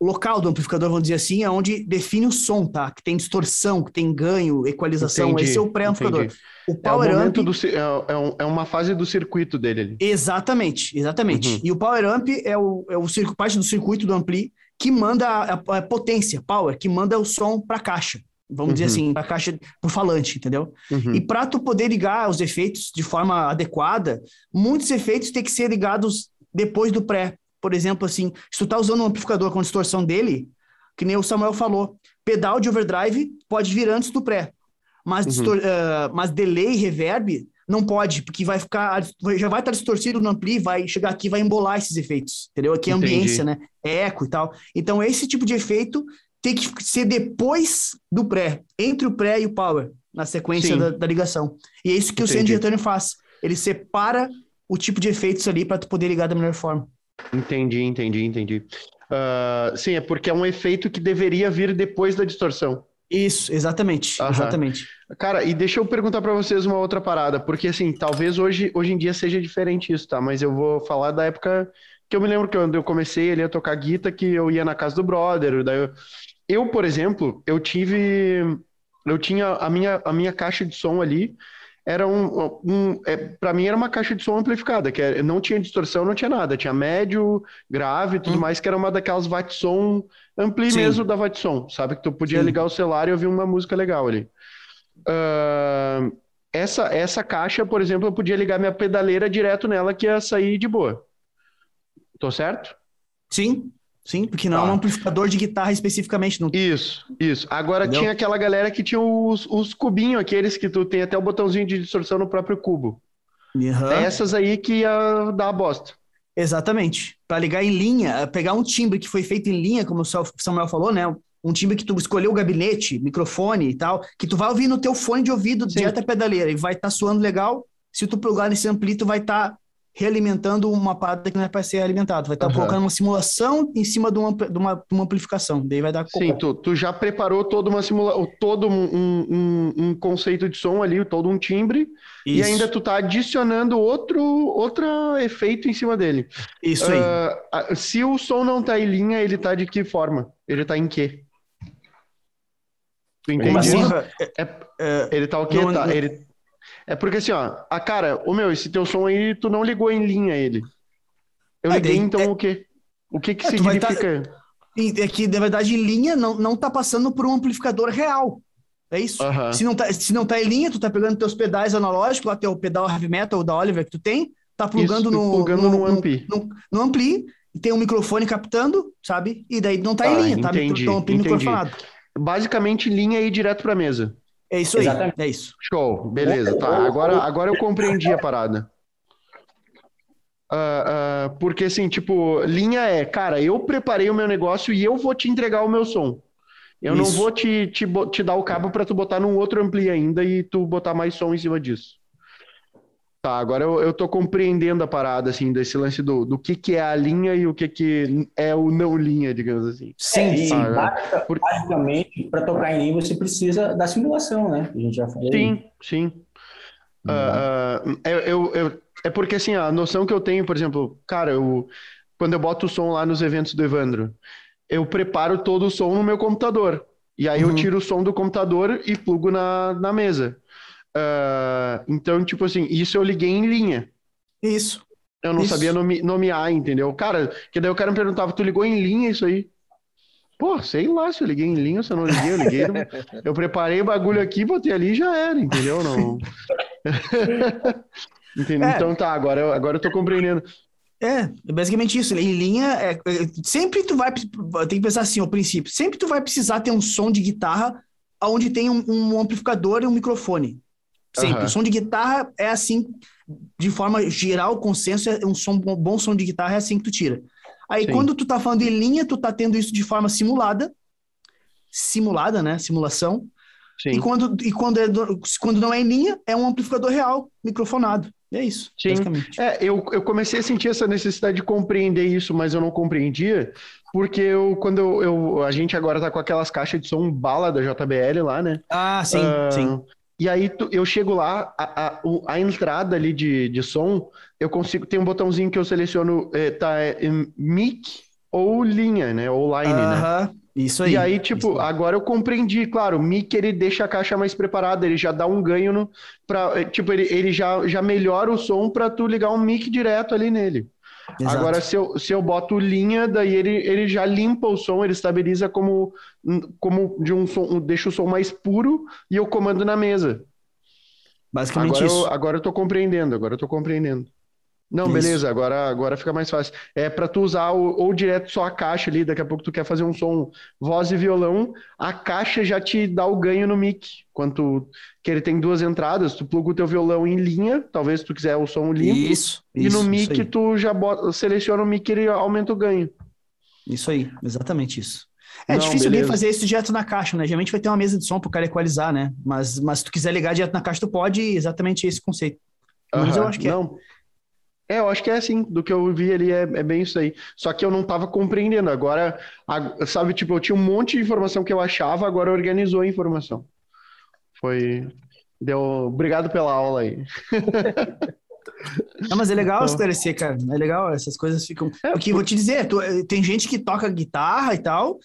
local do amplificador, vamos dizer assim, é onde define o som, tá? Que tem distorção, que tem ganho, equalização. Entendi. Esse é o pré-amplificador. O power é o amp do, é, é, é, uma fase do circuito dele ali. Exatamente, exatamente. Uhum. E o power amp é, o, é o parte do circuito do ampli que manda a, a, potência, power, que manda o som para a caixa. Vamos uhum. dizer assim, para a caixa por falante, entendeu? Uhum. E para tu poder ligar os efeitos de forma adequada, muitos efeitos têm que ser ligados depois do pré. Por exemplo, assim, se tu tá usando um amplificador com distorção dele, que nem o Samuel falou, pedal de overdrive pode vir antes do pré. Mas, uhum. uh, mas delay, reverb, não pode, porque vai ficar, já vai estar distorcido no ampli, vai chegar aqui vai embolar esses efeitos, entendeu? Aqui é ambiência, né? É eco e tal. Então, esse tipo de efeito tem que ser depois do pré, entre o pré e o power, na sequência da, da, ligação. E é isso que Entendi. o Send Return faz. Ele separa o tipo de efeitos ali para tu poder ligar da melhor forma. Entendi, entendi, entendi. Uh, sim, é porque é um efeito que deveria vir depois da distorção. Isso, exatamente, Aham. exatamente. Cara, e deixa eu perguntar para vocês uma outra parada, porque assim, talvez hoje, hoje em dia seja diferente isso, tá? Mas eu vou falar da época que eu me lembro que quando eu comecei ali a tocar guitarra, que eu ia na casa do brother, daí eu, eu, por exemplo, eu tive eu tinha a minha a minha caixa de som ali, era um, um é, para mim era uma caixa de som amplificada, que é, não tinha distorção, não tinha nada, tinha médio, grave e tudo hum. mais, que era uma daquelas Vatson ampli Sim. mesmo da Vatson, sabe? Que tu podia Sim. ligar o celular e ouvir uma música legal ali. Uh, essa, essa caixa, por exemplo, eu podia ligar minha pedaleira direto nela que ia sair de boa. Tô certo? Sim. sim, porque não é um Tá. amplificador de guitarra especificamente. Não... Isso, isso. Agora Entendeu? tinha aquela galera que tinha os, os cubinhos, aqueles que tu tem até o botãozinho de distorção no próprio cubo. É essas aí que ia dar a bosta. Exatamente. Para ligar em linha, pegar um timbre que foi feito em linha, como o Samuel falou, né? Um timbre que tu escolheu o gabinete, microfone e tal, que tu vai ouvir no teu fone de ouvido Sim. direto à pedaleira e vai estar soando legal. Se tu plugar nesse ampli, tu vai estar realimentando uma parada que não é para ser alimentado. Vai estar Aham. colocando uma simulação em cima de uma, de uma, de uma amplificação. Daí vai dar Sim, tu, tu já preparou toda uma simula... todo um, um, um- conceito de som ali, todo um timbre, e Isso. ainda tu tá adicionando outro, outro efeito em cima dele. Isso aí. Ah, se o som não tá em linha, ele tá de que forma? Ele tá em quê? Tu entende assim? É, É- é, Ele tá o quê? Não- Tá, não- ele... É porque assim, ó, a cara, o meu, esse teu som aí, tu não ligou em linha ele. Eu É, liguei, daí- então é- o quê? O que que É, tá- significa? E- É que, na verdade, em linha não, não tá passando por um amplificador real. É isso? Se, não tá, se não tá em linha, tu tá pegando teus pedais analógicos, lá teu pedal heavy metal da Oliver que tu tem, tá plugando Isso, no, plugando no ampli. No, no ampli, e tem um microfone captando, sabe? E daí não tá Tá, em linha, tá entendi, Então, ampli entendi. microfonado. Basicamente, linha aí direto pra mesa. É isso aí, Exatamente. é isso. Show, beleza, tá. Agora, agora eu compreendi a parada. Ah, ah, porque assim, tipo, linha é, cara, eu preparei o meu negócio e eu vou te entregar o meu som. Eu não Isso. vou te, te, te dar o cabo pra tu botar num outro ampli ainda e tu botar mais som em cima disso. Tá, agora eu, eu tô compreendendo a parada, assim, desse lance do, do que que é a linha e o que que é o não linha, digamos assim. Sim, sim. Ah, basica- Por- basicamente, para tocar em linha, você precisa da simulação, né? A gente já falou. Sim, sim. Ah, ah, eu, eu- eu- é porque assim, a noção que eu tenho, por exemplo, cara, eu, quando eu boto o som lá nos eventos do Evandro, eu preparo todo o som no meu computador. E aí eu Uhum. tiro o som do computador e plugo na, na mesa. Ah, então, tipo assim, isso eu liguei em linha. Isso. Eu não Isso. sabia nome- nomear, entendeu? Cara, que daí o cara me perguntava, tu ligou em linha isso aí? Pô, sei lá se eu liguei em linha ou se eu não liguei, eu liguei. no- (laughs) Eu preparei o bagulho aqui, botei ali e já era, entendeu? Não... (laughs) Entendeu? É. Então tá, agora, eu- agora eu tô compreendendo. É, é basicamente isso. Em linha, é, é, sempre tu vai, tem que pensar assim, ao princípio, sempre tu vai precisar ter um som de guitarra onde tem um, um amplificador e um microfone. Sempre. Aham. O som de guitarra é assim, de forma geral, o consenso é um som, bom, bom som de guitarra é assim que tu tira. Aí Sim. quando tu tá falando em linha, tu tá tendo isso de forma simulada, simulada, né? Simulação. E Sim. quando, e quando, é do- quando não é em linha, é um amplificador real, microfonado. É isso, Sim. basicamente. É, eu, eu comecei a sentir essa necessidade de compreender isso, mas eu não compreendia, porque eu, quando eu, eu- a gente agora tá com aquelas caixas de som bala da JBL lá, né? Ah, sim, Ah, sim. E aí tu- eu chego lá, a, a, a entrada ali de, de som, eu consigo, tem um botãozinho que eu seleciono, é, tá, é, mic ou linha, né? Ou line, né? Aham, Isso aí. E aí, tipo, aí. agora eu compreendi, claro, o mic ele deixa a caixa mais preparada, ele já dá um ganho no, pra, é, tipo, ele, ele já, já melhora o som pra tu ligar um mic direto ali nele. Exato. Agora, se eu, se eu boto linha, daí ele, ele já limpa o som, ele estabiliza como, como de um som, deixa o som mais puro e eu comando na mesa. Basicamente Agora isso. eu, agora eu tô compreendendo, agora eu tô compreendendo. Não, Isso. beleza, agora, agora fica mais fácil. É pra tu usar o- ou direto só a caixa ali, daqui a pouco tu quer fazer um som voz e violão, a caixa já te dá o ganho no mic. Quando tu- que ele tem duas entradas, tu pluga o teu violão em linha, talvez tu quiser o som limpo, Isso, e isso, no mic tu já bota, seleciona o mic e ele aumenta o ganho. Isso aí, exatamente isso. É Não, difícil alguém fazer isso direto na caixa, né? Geralmente vai ter uma mesa de som para o cara equalizar, né? Mas, mas se tu quiser ligar direto na caixa, tu pode, exatamente esse conceito. Mas eu acho que é. não. É, eu acho que é assim, do que eu vi ali é, é bem isso aí. Só que eu não tava compreendendo. Agora, a- sabe, tipo, eu tinha um monte de informação que eu achava, agora organizou a informação. Foi. Deu. Obrigado pela aula aí. Não, mas é legal Então- esclarecer, cara. É legal, essas coisas ficam. É, Porque vou te dizer, tu- eh, tem gente que toca guitarra e tal,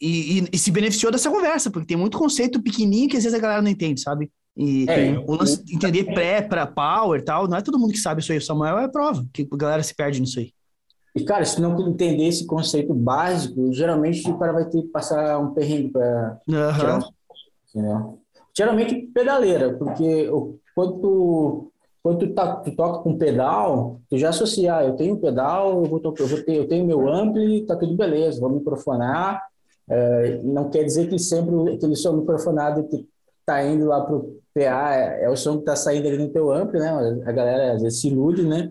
e, e- e se beneficiou dessa conversa, porque tem muito conceito pequenininho que às vezes a galera não entende, sabe? E É, o lance de entender pré para power e tal, não é todo mundo que sabe isso aí. O Samuel é prova, que a galera se perde nisso aí. E, cara, se não entender esse conceito básico, geralmente o cara vai ter que passar um perrengue para um entendeu? Geralmente pedaleira, porque o- quando tu, quando tu, tá, tu toca com pedal, tu já associa, ah, eu tenho pedal, eu, vou eu, vou ter, eu tenho meu ampli, tá tudo beleza, vou microfonar. É, não quer dizer que sempre aquele som microfonado que tá indo lá pro PA é, é o som que tá saindo ali no teu ampli, né? A galera às vezes se ilude, né?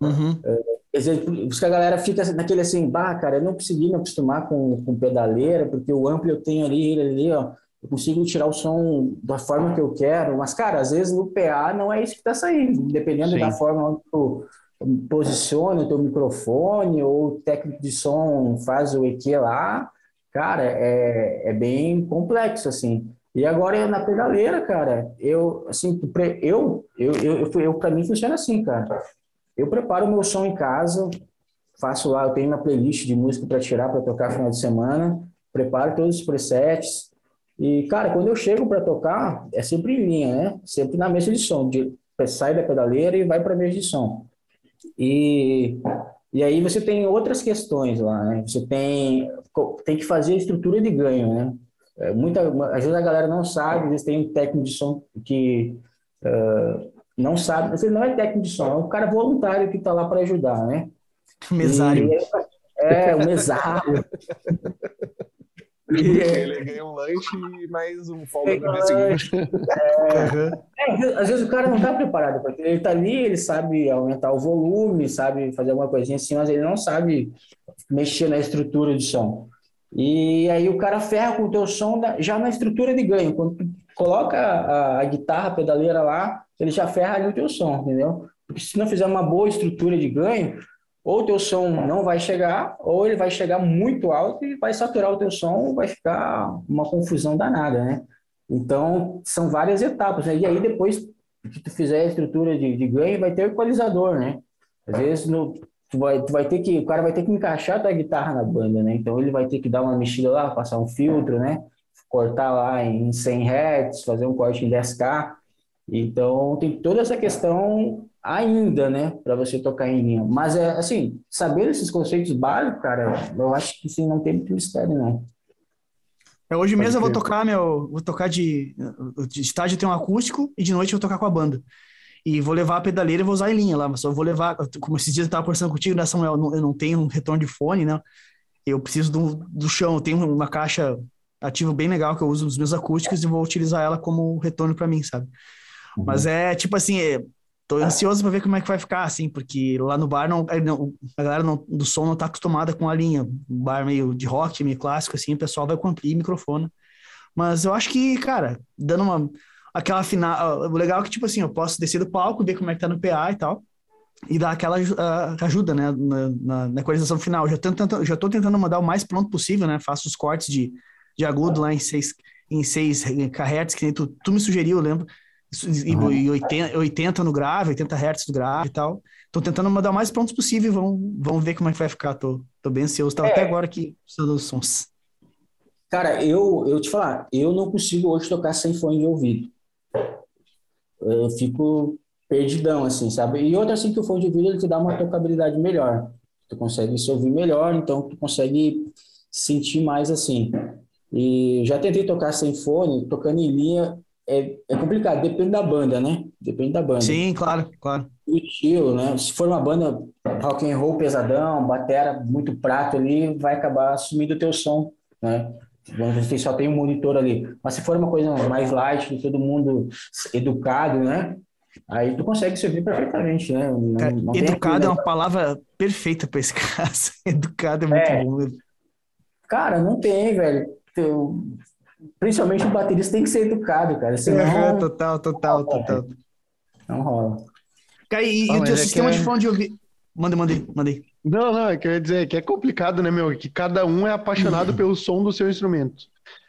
Uhum. É, por isso que a galera fica naquele assim, bah, cara, eu não consegui me acostumar com, com pedaleira, porque o ampli eu tenho ali, ele ali, ó, eu consigo tirar o som da forma que eu quero, mas, cara, às vezes no PA não é isso que está saindo, dependendo Sim. da forma onde tu posiciona o teu microfone ou o técnico de som faz o EQ lá, cara, é, é bem complexo, assim. E agora na pedaleira, cara, eu, assim, eu, eu, eu, eu, para mim funciona assim, cara. Eu preparo meu som em casa, faço lá, eu tenho uma playlist de música para tirar para tocar final de semana, preparo todos os presets, e, cara, quando eu chego para tocar, é sempre em linha, né? Sempre na mesa de som. De, sai da pedaleira e vai para a mesa de som. E, e aí você tem outras questões lá, né? Você tem, tem que fazer a estrutura de ganho, né? É, muita, às vezes a galera não sabe, às vezes tem um técnico de som que uh, não sabe, ele não é técnico de som, é um cara voluntário que está lá para ajudar, né? (laughs) Mesário. E, é, o mesário. Ele ganha um lanche e mais um folga no dia seguinte. É, é, às vezes o cara não está preparado, porque ele está ali, ele sabe aumentar o volume, sabe fazer alguma coisinha assim, mas ele não sabe mexer na estrutura de som. E aí o cara ferra com o teu som já na estrutura de ganho. Quando tu coloca a, a guitarra a pedaleira lá, ele já ferra ali o teu som, entendeu? Porque se não fizer uma boa estrutura de ganho, ou o teu som não vai chegar, ou ele vai chegar muito alto e vai saturar o teu som, vai ficar uma confusão danada, né? Então, são várias etapas, né? E aí, depois que tu fizer a estrutura de, de ganho, vai ter o equalizador, né? Às vezes, no, tu, vai, tu vai ter que, o cara vai ter que encaixar a tua guitarra na banda, né? Então, ele vai ter que dar uma mexida lá, passar um filtro, né? Cortar lá em 100 Hz, fazer um corte em 10K. Então, tem toda essa questão ainda, né, para você tocar em linha. Mas, é assim, saber esses conceitos básicos, cara, eu acho que sim, não tem muito mistério, não. É, hoje mesmo eu vou tocar, meu, vou tocar de, de estágio tem um acústico e de noite eu vou tocar com a banda. E vou levar a pedaleira e vou usar em linha lá, mas só vou levar, como esses dias eu estava conversando contigo, né, Samuel, eu não, eu não tenho um retorno de fone, né, eu preciso do, do chão, eu tenho uma caixa ativa bem legal que eu uso nos meus acústicos e vou utilizar ela como retorno para mim, sabe? Uhum. Mas é tipo assim, é, Tô ansioso para ver como é que vai ficar, assim, porque lá no bar não, a galera não, do som não tá acostumada com a linha. Um bar meio de rock, meio clássico, assim, o pessoal vai com ampli e microfone. Mas eu acho que, cara, dando uma. Aquela final. O legal é que, tipo assim, eu posso descer do palco, ver como é que tá no PA e tal, e dar aquela uh, ajuda, né, na, na, na, equalização final. Já, tento, já tô tentando mandar o mais pronto possível, né? Faço os cortes de, de agudo lá em 6 em 6 kHz, que nem tu, tu me sugeriu, eu lembro e, uhum. e 80, 80 no grave, 80 Hz no grave e tal. Tô tentando mandar o mais prontos possível, vamos, vamos ver como é que vai ficar. Tô, tô bem ansioso, tava é. até agora aqui usando os sons. Cara, eu, eu te falar, eu não consigo hoje tocar sem fone de ouvido. Eu fico perdidão, assim, sabe? E outra, assim, que o fone de ouvido ele te dá uma tocabilidade melhor. Tu consegue se ouvir melhor, então tu consegue sentir mais assim. E já tentei tocar sem fone, tocando em linha, é, é complicado, depende da banda, né? Depende da banda. Sim, claro, claro. O estilo, né? Se for uma banda rock and roll pesadão, batera muito prato ali, vai acabar assumindo o teu som, né? Você só tem um monitor ali. Mas se for uma coisa mais light, todo mundo educado, né? Aí tu consegue se ouvir perfeitamente, né? Não, Cara, não educado é uma palavra perfeita para esse caso. (laughs) educado é muito é. bom. Cara, não tem, velho. Eu principalmente o baterista tem que ser educado, cara. Senão, é, (laughs) total, total, total. Não rola. Cara, e, e o teu é sistema de é- fone de ouvido. Manda, mandei, mandei. Não, não, eu queria dizer que é complicado, né, meu? Que cada um é apaixonado uhum. pelo som do seu instrumento.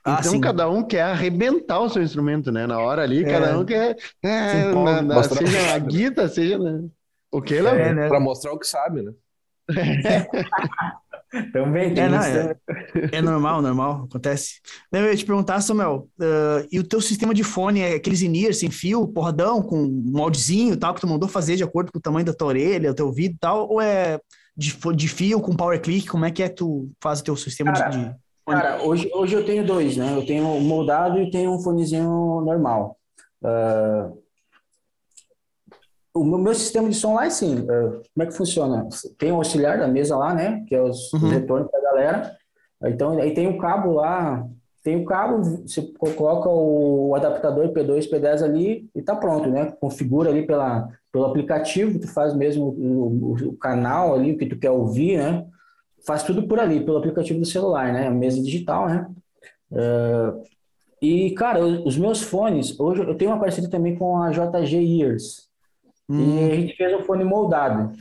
Ah, então sim. cada um quer arrebentar o seu instrumento, né? Na hora ali, é. cada um quer. É, na, na, seja a guitarra, seja. Né? O que? É, né? Pra mostrar o que sabe, né? (laughs) (laughs) Também tem é, não, é, é, normal, normal, acontece. Eu ia te perguntar, Samuel, uh, e o teu sistema de fone é aqueles in sem fio, porradão, com moldezinho tal, que tu mandou fazer de acordo com o tamanho da tua orelha, o teu ouvido e tal, ou é de, de fio com power click? Como é que é que tu faz o teu sistema cara, de, de... Cara, hoje, hoje eu tenho dois, né? Eu tenho moldado e tenho um fonezinho normal. Uh, o meu, sistema de som lá é assim, uh, como é que funciona? Tem o auxiliar da mesa lá, né? Que é os, uhum. os retornos da galera. Então, aí tem o cabo lá, tem o cabo, você coloca o adaptador P2, P10 ali e tá pronto, né? Configura ali pela, pelo aplicativo, tu faz mesmo o, o, o canal ali, o que tu quer ouvir, né? Faz tudo por ali, pelo aplicativo do celular, né? A mesa digital, né? Uh, e, cara, os meus fones, hoje eu tenho uma parceria também com a JG Ears. Hum. E a gente fez um fone moldado,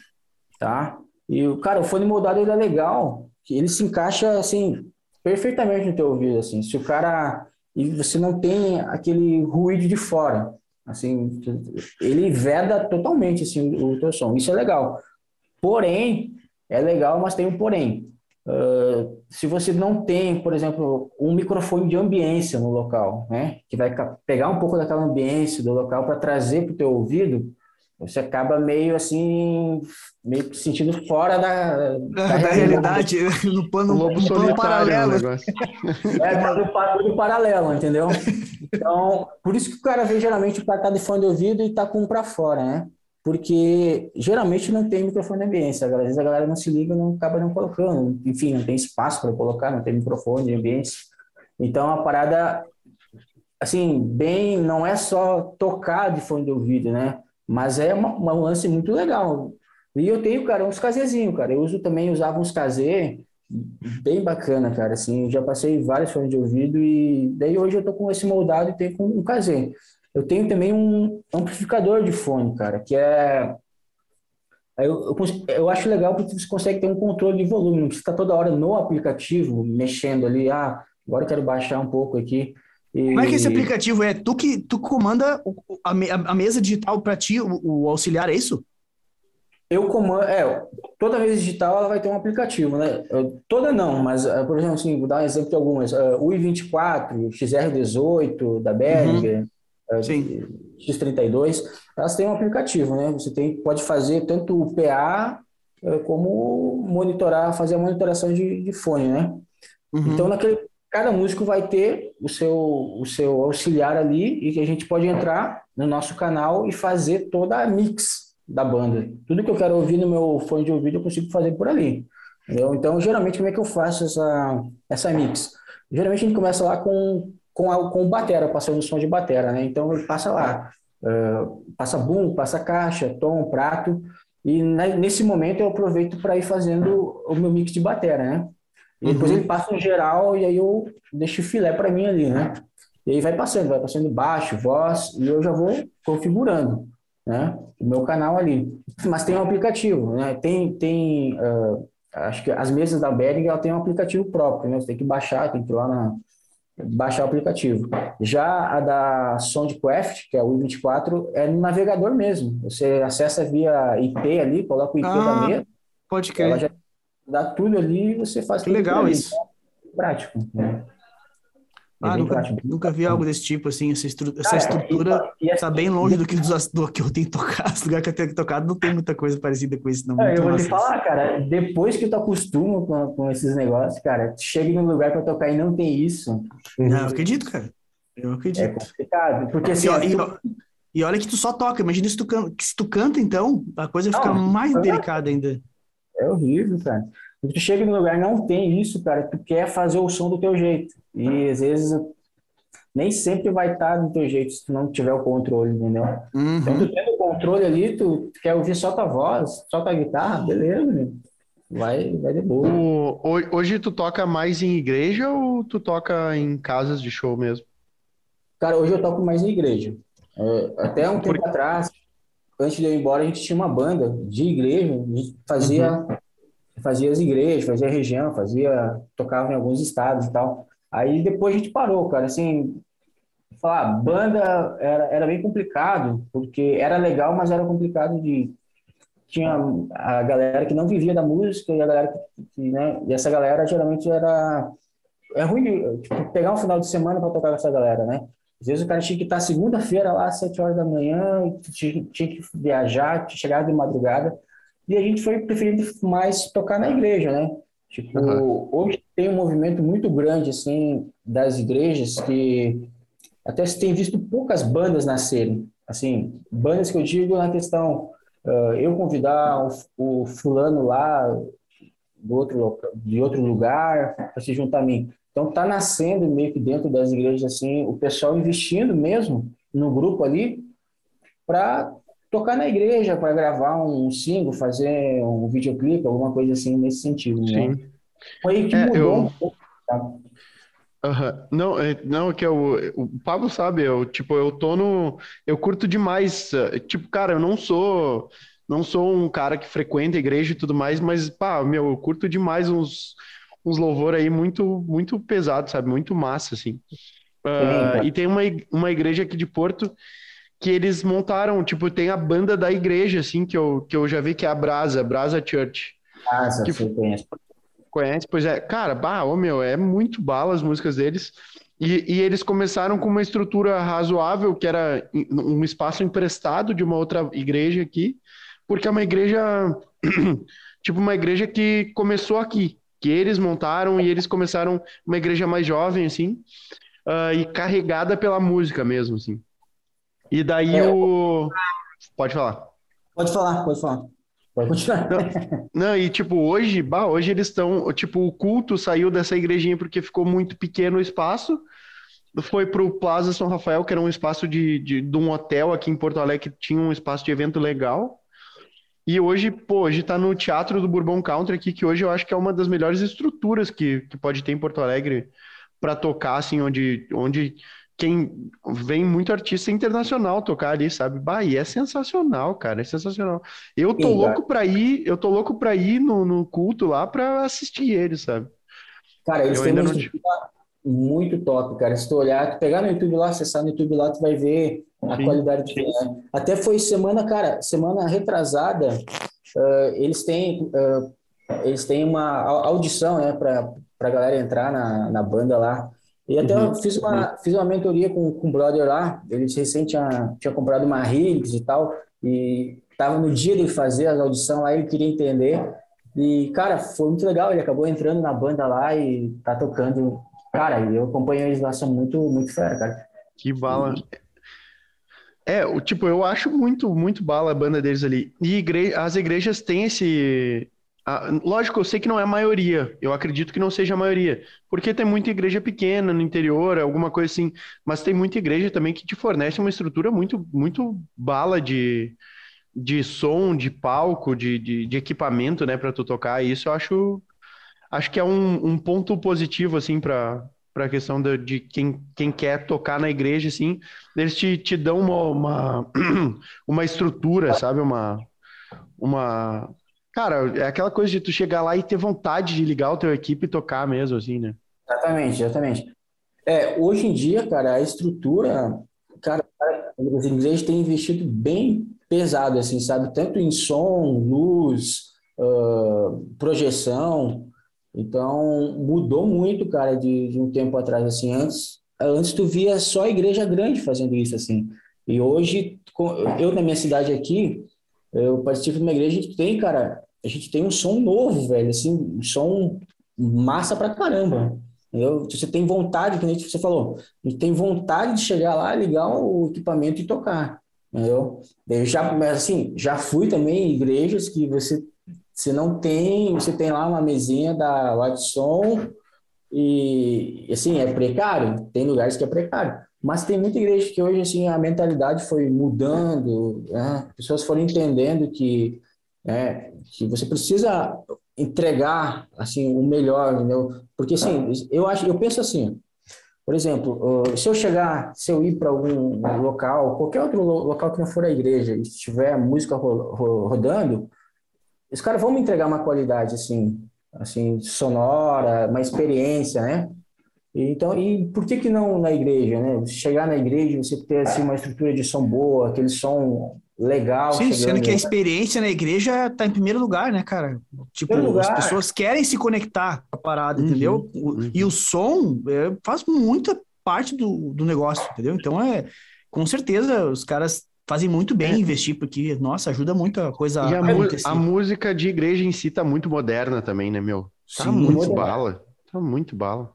tá? E, cara, o fone moldado ele é legal, ele se encaixa, assim, perfeitamente no teu ouvido, assim. Se o cara... E você não tem aquele ruído de fora, assim, ele veda totalmente, assim, o teu som. Isso é legal. Porém, é legal, mas tem um porém. Uh, se você não tem, por exemplo, um microfone de ambiência no local, né, que vai pegar um pouco daquela ambiência do local para trazer para o teu ouvido, você acaba meio assim, meio sentindo fora da, da, (laughs) da realidade, no pano, no, no paralelo. (laughs) É, no, no paralelo, entendeu? Então, por isso que o cara vê geralmente o cara tá de fone de ouvido e tá com um para fora, né? Porque geralmente não tem microfone de ambiência, às vezes a galera não se liga, não acaba não colocando, enfim, não tem espaço para colocar, não tem microfone de ambiência. Então, a parada, assim, bem, não é só tocar de fone de ouvido, né? Mas é uma, uma lance muito legal. E eu tenho, cara, uns casezinhos, cara. Eu uso também, usava uns casê bem bacana, cara. Assim, já passei vários fones de ouvido e daí hoje eu tô com esse moldado e tenho um casê. Eu tenho também um amplificador de fone, cara, que é eu, eu, eu, acho legal porque você consegue ter um controle de volume, não precisa estar toda hora no aplicativo, mexendo ali, ah, agora eu quero baixar um pouco aqui. E... Como é que esse aplicativo é? Tu que tu comanda a, a mesa digital para ti, o, o, auxiliar, é isso? Eu comando, é, toda mesa digital ela vai ter um aplicativo, né? Toda não, mas, eh, por exemplo, assim, vou dar um exemplo de algumas. Uh, o i24, XR18 da Behringer, uhum. uh, X32, elas têm um aplicativo, né? Você tem, pode fazer tanto o PA como monitorar, fazer a monitoração de, de fone, né? Uhum. Então, naquele cada músico vai ter o seu, o seu auxiliar ali e que a gente pode entrar no nosso canal e fazer toda a mix da banda. Tudo que eu quero ouvir no meu fone de ouvido eu consigo fazer por ali. Entendeu? Então, geralmente, como é que eu faço essa, essa mix? Geralmente a gente começa lá com, com, a, com o batera, passando o som de batera, né? Então passa lá, uh, passa boom, passa caixa, tom, prato, e nesse momento eu aproveito para ir fazendo o meu mix de batera, né? E depois uhum. ele passa um geral e aí eu deixo o filé para mim ali, né? E aí vai passando, vai passando baixo, voz, e eu já vou configurando, né? O meu canal ali. Mas tem um aplicativo, né? Tem, tem uh, acho que as mesas da Behringer ela tem um aplicativo próprio, né? Você tem que baixar, tem que ir lá na baixar o aplicativo. Já a da Soundcraft, que é o i24, é no navegador mesmo. Você acessa via IP ali, coloca o IP ah, da mesa. Pode crer. Dá tudo ali e você faz que tudo legal isso. É prático. Né? É ah, nunca, nunca vi algo desse tipo, assim, essa, estru essa estrutura está bem longe do que, do, que eu tenho (laughs) tocado, esse lugar que eu tenho tocado não tem muita coisa parecida com isso, não. eu vou te falar, cara, depois que tu acostuma com, com esses negócios, cara, chega num lugar para tocar e não tem isso. Não, eu acredito, cara. Eu acredito. É complicado, porque assim... E, tu... e, olha que tu só toca, imagina se tu, can... se tu canta, então, a coisa fica não, mais delicada ainda. É horrível, cara. Tu chega num lugar não tem isso, cara, tu quer fazer o som do teu jeito. E às vezes nem sempre vai estar do teu jeito se tu não tiver o controle, entendeu? Uhum. Então, tu tendo o controle ali, tu, quer ouvir só tua voz, só tua guitarra, beleza, né? vai, vai de boa. O, hoje tu toca mais em igreja ou tu toca em casas de show mesmo? Cara, hoje eu toco mais em igreja. É, até um tempo atrás, antes de eu ir embora, a gente tinha uma banda de igreja, a gente fazia uhum fazia as igrejas, fazia a região, fazia, tocava em alguns estados e tal. Aí depois a gente parou, cara, assim, falar, banda era, era bem complicado, porque era legal, mas era complicado de tinha a galera que não vivia da música e a galera que, né, e essa galera geralmente era é ruim tipo, pegar um final de semana para tocar com essa galera, né? Às vezes o cara tinha que estar segunda-feira lá às sete horas da manhã, tinha, tinha que viajar, chegar de madrugada. E a gente foi preferindo mais tocar na igreja, né? Tipo, uhum. hoje tem um movimento muito grande, assim, das igrejas que até se tem visto poucas bandas nascerem. assim, bandas que eu digo na questão, uh, eu convidar o, o, fulano lá do outro, de outro lugar para se juntar a mim. Então tá nascendo meio que dentro das igrejas assim, o pessoal investindo mesmo no grupo ali para tocar na igreja, para gravar um single, fazer um videoclipe, alguma coisa assim nesse sentido. Né? Sim. Né? Foi que é, mudou eu... um pouco. Tá? Uhum. Não, é, não, que eu, o Pablo sabe, eu, tipo, eu tô no, eu curto demais, eh, tipo, cara, eu não sou, não sou um cara que frequenta a igreja e tudo mais, mas, pá, meu, eu curto demais uns, uns louvor aí muito, muito pesado, sabe, muito massa, assim. Uh, e tem uma, uma igreja aqui de Porto que eles montaram, tipo, tem a banda da igreja, assim, que eu, que eu já vi que é a Brasa, Brasa Church. Brasa, que, você conhece. Conhece? Pois é. Cara, bah, ô meu, é muito bala as músicas deles. E, e, eles começaram com uma estrutura razoável, que era um espaço emprestado de uma outra igreja aqui, porque é uma igreja, (clears throat) tipo uma igreja que começou aqui, que eles montaram e eles começaram uma igreja mais jovem, assim, uh, e carregada pela música mesmo, assim. E daí é, o... Pode falar. Pode falar, pode falar. Pode continuar. Não, não, e tipo, hoje, bah, hoje eles estão, tipo, o culto saiu dessa igrejinha porque ficou muito pequeno o espaço, foi pro Plaza São Rafael, que era um espaço de, de, de um hotel aqui em Porto Alegre que tinha um espaço de evento legal. E hoje, pô, hoje tá no Teatro do Bourbon Country aqui, que hoje eu acho que é uma das melhores estruturas que, que pode ter em Porto Alegre para tocar, assim, onde, onde quem vem muito artista internacional tocar ali, sabe? Bahia é sensacional, cara, é sensacional. Eu tô Sim, louco para ir, eu tô louco para ir no, no, culto lá para assistir eles, sabe? Cara, eles eu têm uma estrutura muito top, cara. Se tu olhar, tu pegar no YouTube lá, acessar no YouTube lá, tu vai ver a Sim. qualidade de Até foi semana, cara, semana retrasada, uh, eles têm uh, eles têm uma audição, né, para para galera entrar na, na banda lá. E até uhum. fiz uma, uhum. fiz uma mentoria com, com o brother lá, ele recente tinha, tinha comprado uma Riggs e tal, e tava no dia de fazer a audição lá, ele queria entender. E, cara, foi muito legal, ele acabou entrando na banda lá e tá tocando. Cara, eu acompanho eles lá, são muito, muito fera, cara. Que bala. É, o tipo, eu acho muito, muito bala a banda deles ali. E igre... as igrejas têm esse, ah, lógico, eu sei que não é a maioria, eu acredito que não seja a maioria, porque tem muita igreja pequena no interior, alguma coisa assim, mas tem muita igreja também que te fornece uma estrutura muito, muito bala de, de som, de palco, de, de, de equipamento, né, para tu tocar. E isso eu acho, acho que é um, um ponto positivo, assim, para para a questão de, de, quem, quem quer tocar na igreja, assim, eles te, te dão uma, uma, (clears throat) uma estrutura, sabe? Uma, uma, Cara, é aquela coisa de tu chegar lá e ter vontade de ligar o teu equipe e tocar mesmo, assim, né? Exatamente, exatamente. É, hoje em dia, cara, a estrutura, cara, as igrejas têm investido bem pesado, assim, sabe? Tanto em som, luz, uh, projeção. Então, mudou muito, cara, de, de um tempo atrás, assim. Antes, antes tu via só a igreja grande fazendo isso, assim. E hoje, eu na minha cidade aqui, eu participo de uma igreja que tem, cara, a gente tem um som novo, velho, assim, um som massa pra caramba. Entendeu? Você tem vontade, nem você falou, a gente tem vontade de chegar lá, ligar o equipamento e tocar. Entendeu? Eu já, assim, já fui também em igrejas que você, você não tem, você tem lá uma mesinha da som e, assim, é precário, tem lugares que é precário. Mas tem muita igreja que hoje, assim, a mentalidade foi mudando, né? pessoas foram entendendo que né? Que você precisa entregar assim o melhor, entendeu? Porque assim, eu acho, eu penso assim, por exemplo, se eu chegar, se eu ir para algum local, qualquer outro local que não for a igreja, e tiver música rodando, os caras vão me entregar uma qualidade assim, assim sonora, uma experiência, né? Então, e por que que não na igreja, né? Você chegar na igreja, você ter assim uma estrutura de som boa, aquele som legal. Sim, sendo que a experiência na igreja está em primeiro lugar, né, cara? Tipo, as pessoas querem se conectar com a parada, uhum, entendeu? Uhum. E o som é, faz muita parte do, do negócio, entendeu? Então, é com certeza os caras fazem muito bem é. investir, porque, nossa, ajuda muito a coisa e a, a, a música de igreja em si tá muito moderna também, né, meu? Tá Sim, muito moderna. bala. Tá muito bala.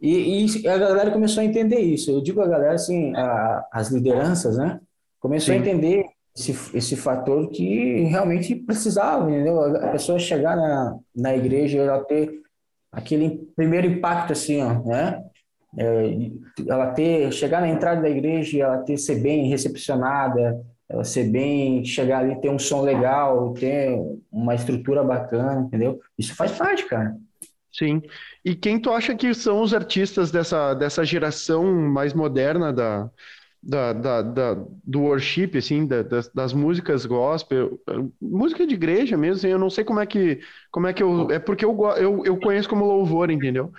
E, e, a galera começou a entender isso. Eu digo a galera, assim, a, as lideranças, né? Começou Sim. a entender esse, esse fator que realmente precisava, entendeu? A pessoa chegar na, na igreja, ela ter aquele primeiro impacto, assim, ó, né? É, ela ter, chegar na entrada da igreja, ela ter, ser bem recepcionada, ela ser bem, chegar ali, ter um som legal, ter uma estrutura bacana, entendeu? Isso faz parte, cara. Sim. E quem tu acha que são os artistas dessa, dessa geração mais moderna da, da, da, da do worship, assim, da, das, das, músicas gospel, música de igreja mesmo, assim, eu não sei como é que, como é que eu, é porque eu, eu, eu conheço como louvor, entendeu?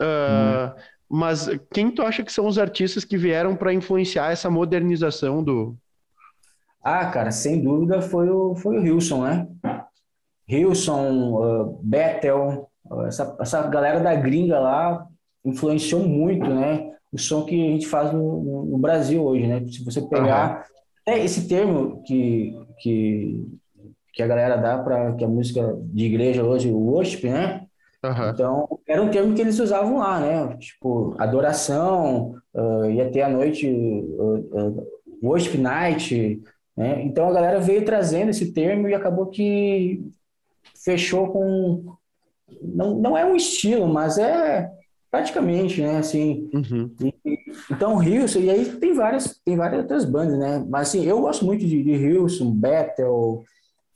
Uh, Mas quem tu acha que são os artistas que vieram para influenciar essa modernização do... Ah, cara, sem dúvida foi o, foi o Hilson, né? Hilson, uh, Bethel, essa, essa galera da gringa lá influenciou muito, né? O som que a gente faz no, no Brasil hoje, né? Se você pegar uhum. é esse termo que, que, que a galera dá para que a música de igreja hoje, o worship, né? Uhum. Então, era um termo que eles usavam lá, né? Tipo, adoração, uh, ia ter a noite, uh, uh, worship night, né? Então, a galera veio trazendo esse termo e acabou que fechou com, não, não é um estilo, mas é praticamente, né? Assim, uhum. e, então Hilson, e aí tem várias, tem várias outras bandas, né? Mas assim, eu gosto muito de, de Hilson, Bethel,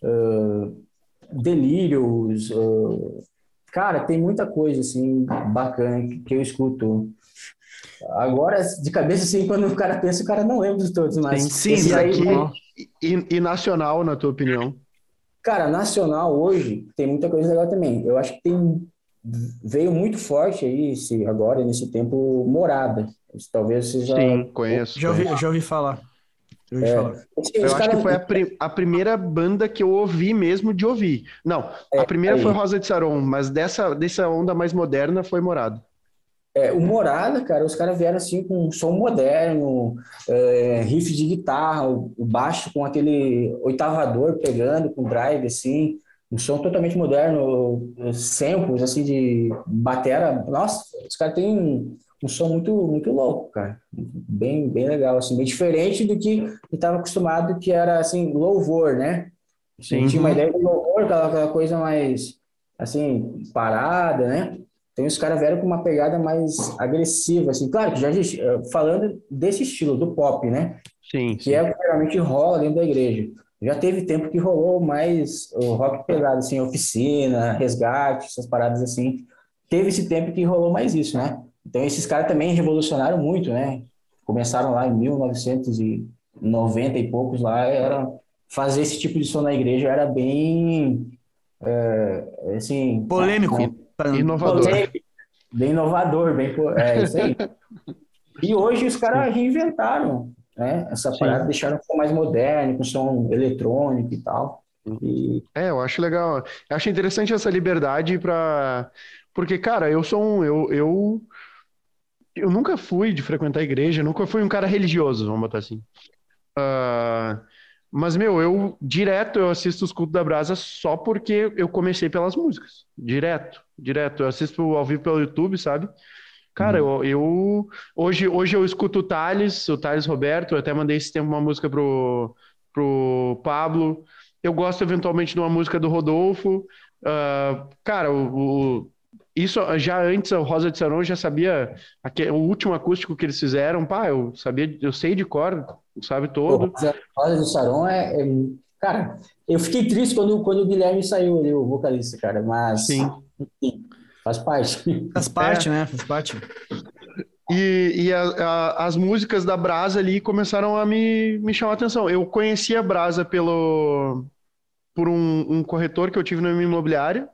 uh, Delírios, uh, cara, tem muita coisa assim bacana que, eu escuto. Agora, de cabeça, assim, (laughs) quando o cara pensa, o cara não lembra de todos, mas sim, sim aí, aqui, e, e nacional, na tua opinião? Cara, nacional hoje tem muita coisa legal também. Eu acho que tem veio muito forte aí esse, agora nesse tempo Morada. Talvez seja Sim, conheço. Já ouvi, já ouvi falar. É. Assim, eu acho cara... que foi a, pri a, primeira banda que eu ouvi mesmo de ouvir. Não, é, a primeira aí. foi Rosa de Saron, mas dessa, dessa onda mais moderna foi Morada. É, o Morada, cara, os caras vieram assim com um som moderno, é, riff de guitarra, o, o, baixo com aquele oitavador pegando, com drive, assim, um som totalmente moderno, samples, assim, de batera. Nossa, os caras têm um, som muito, muito louco, cara. Bem, bem legal, assim, bem diferente do que eu estava acostumado, que era, assim, louvor, né? Sim. Tinha uma ideia de louvor, aquela, aquela coisa mais, assim, parada, né? Então os caras vieram com uma pegada mais agressiva, assim, claro que já eh, falando desse estilo do pop, né? Sim. Que sim. é o que geralmente rola dentro da igreja. Já teve tempo que rolou mais o rock pesado, assim, oficina, resgate, essas paradas assim. Teve esse tempo que rolou mais isso, né? Então esses caras também revolucionaram muito, né? Começaram lá em 1990 e poucos lá, era fazer esse tipo de som na igreja era bem é, assim polêmico. Né? Inovador. Bem inovador, bem. É isso aí. e hoje os caras reinventaram né? essa Sim. parada, deixaram um som mais moderno, com som eletrônico e tal. E... É, eu acho legal. Eu acho interessante essa liberdade para. Porque, cara, eu sou um. Eu, eu, eu nunca fui de frequentar a igreja, nunca fui um cara religioso, vamos botar assim. Uh, mas, meu, eu direto eu assisto os cultos da Brasa só porque eu comecei pelas músicas. Direto, direto. Eu assisto ao vivo pelo YouTube, sabe? Cara, uhum. eu, eu, hoje, hoje eu escuto o Thales, o Thales Roberto, eu até mandei esse tempo uma música pro, pro Pablo. Eu gosto eventualmente de uma música do Rodolfo. Uh, cara, o, o, isso já antes, o Rosa de Saron já sabia aquele, o último acústico que eles fizeram. Pá, eu sabia, eu sei de cor, sabe todo. Rosa de Saron é, é, Cara, eu fiquei triste quando, quando o Guilherme saiu ali, o vocalista, cara, mas. Sim. Enfim, faz parte. Faz parte, é. né? Faz parte. E, e a, a, as músicas da Brasa ali começaram a me, me chamar a atenção. Eu conheci a Brasa pelo, por um, um corretor que eu tive na minha imobiliária.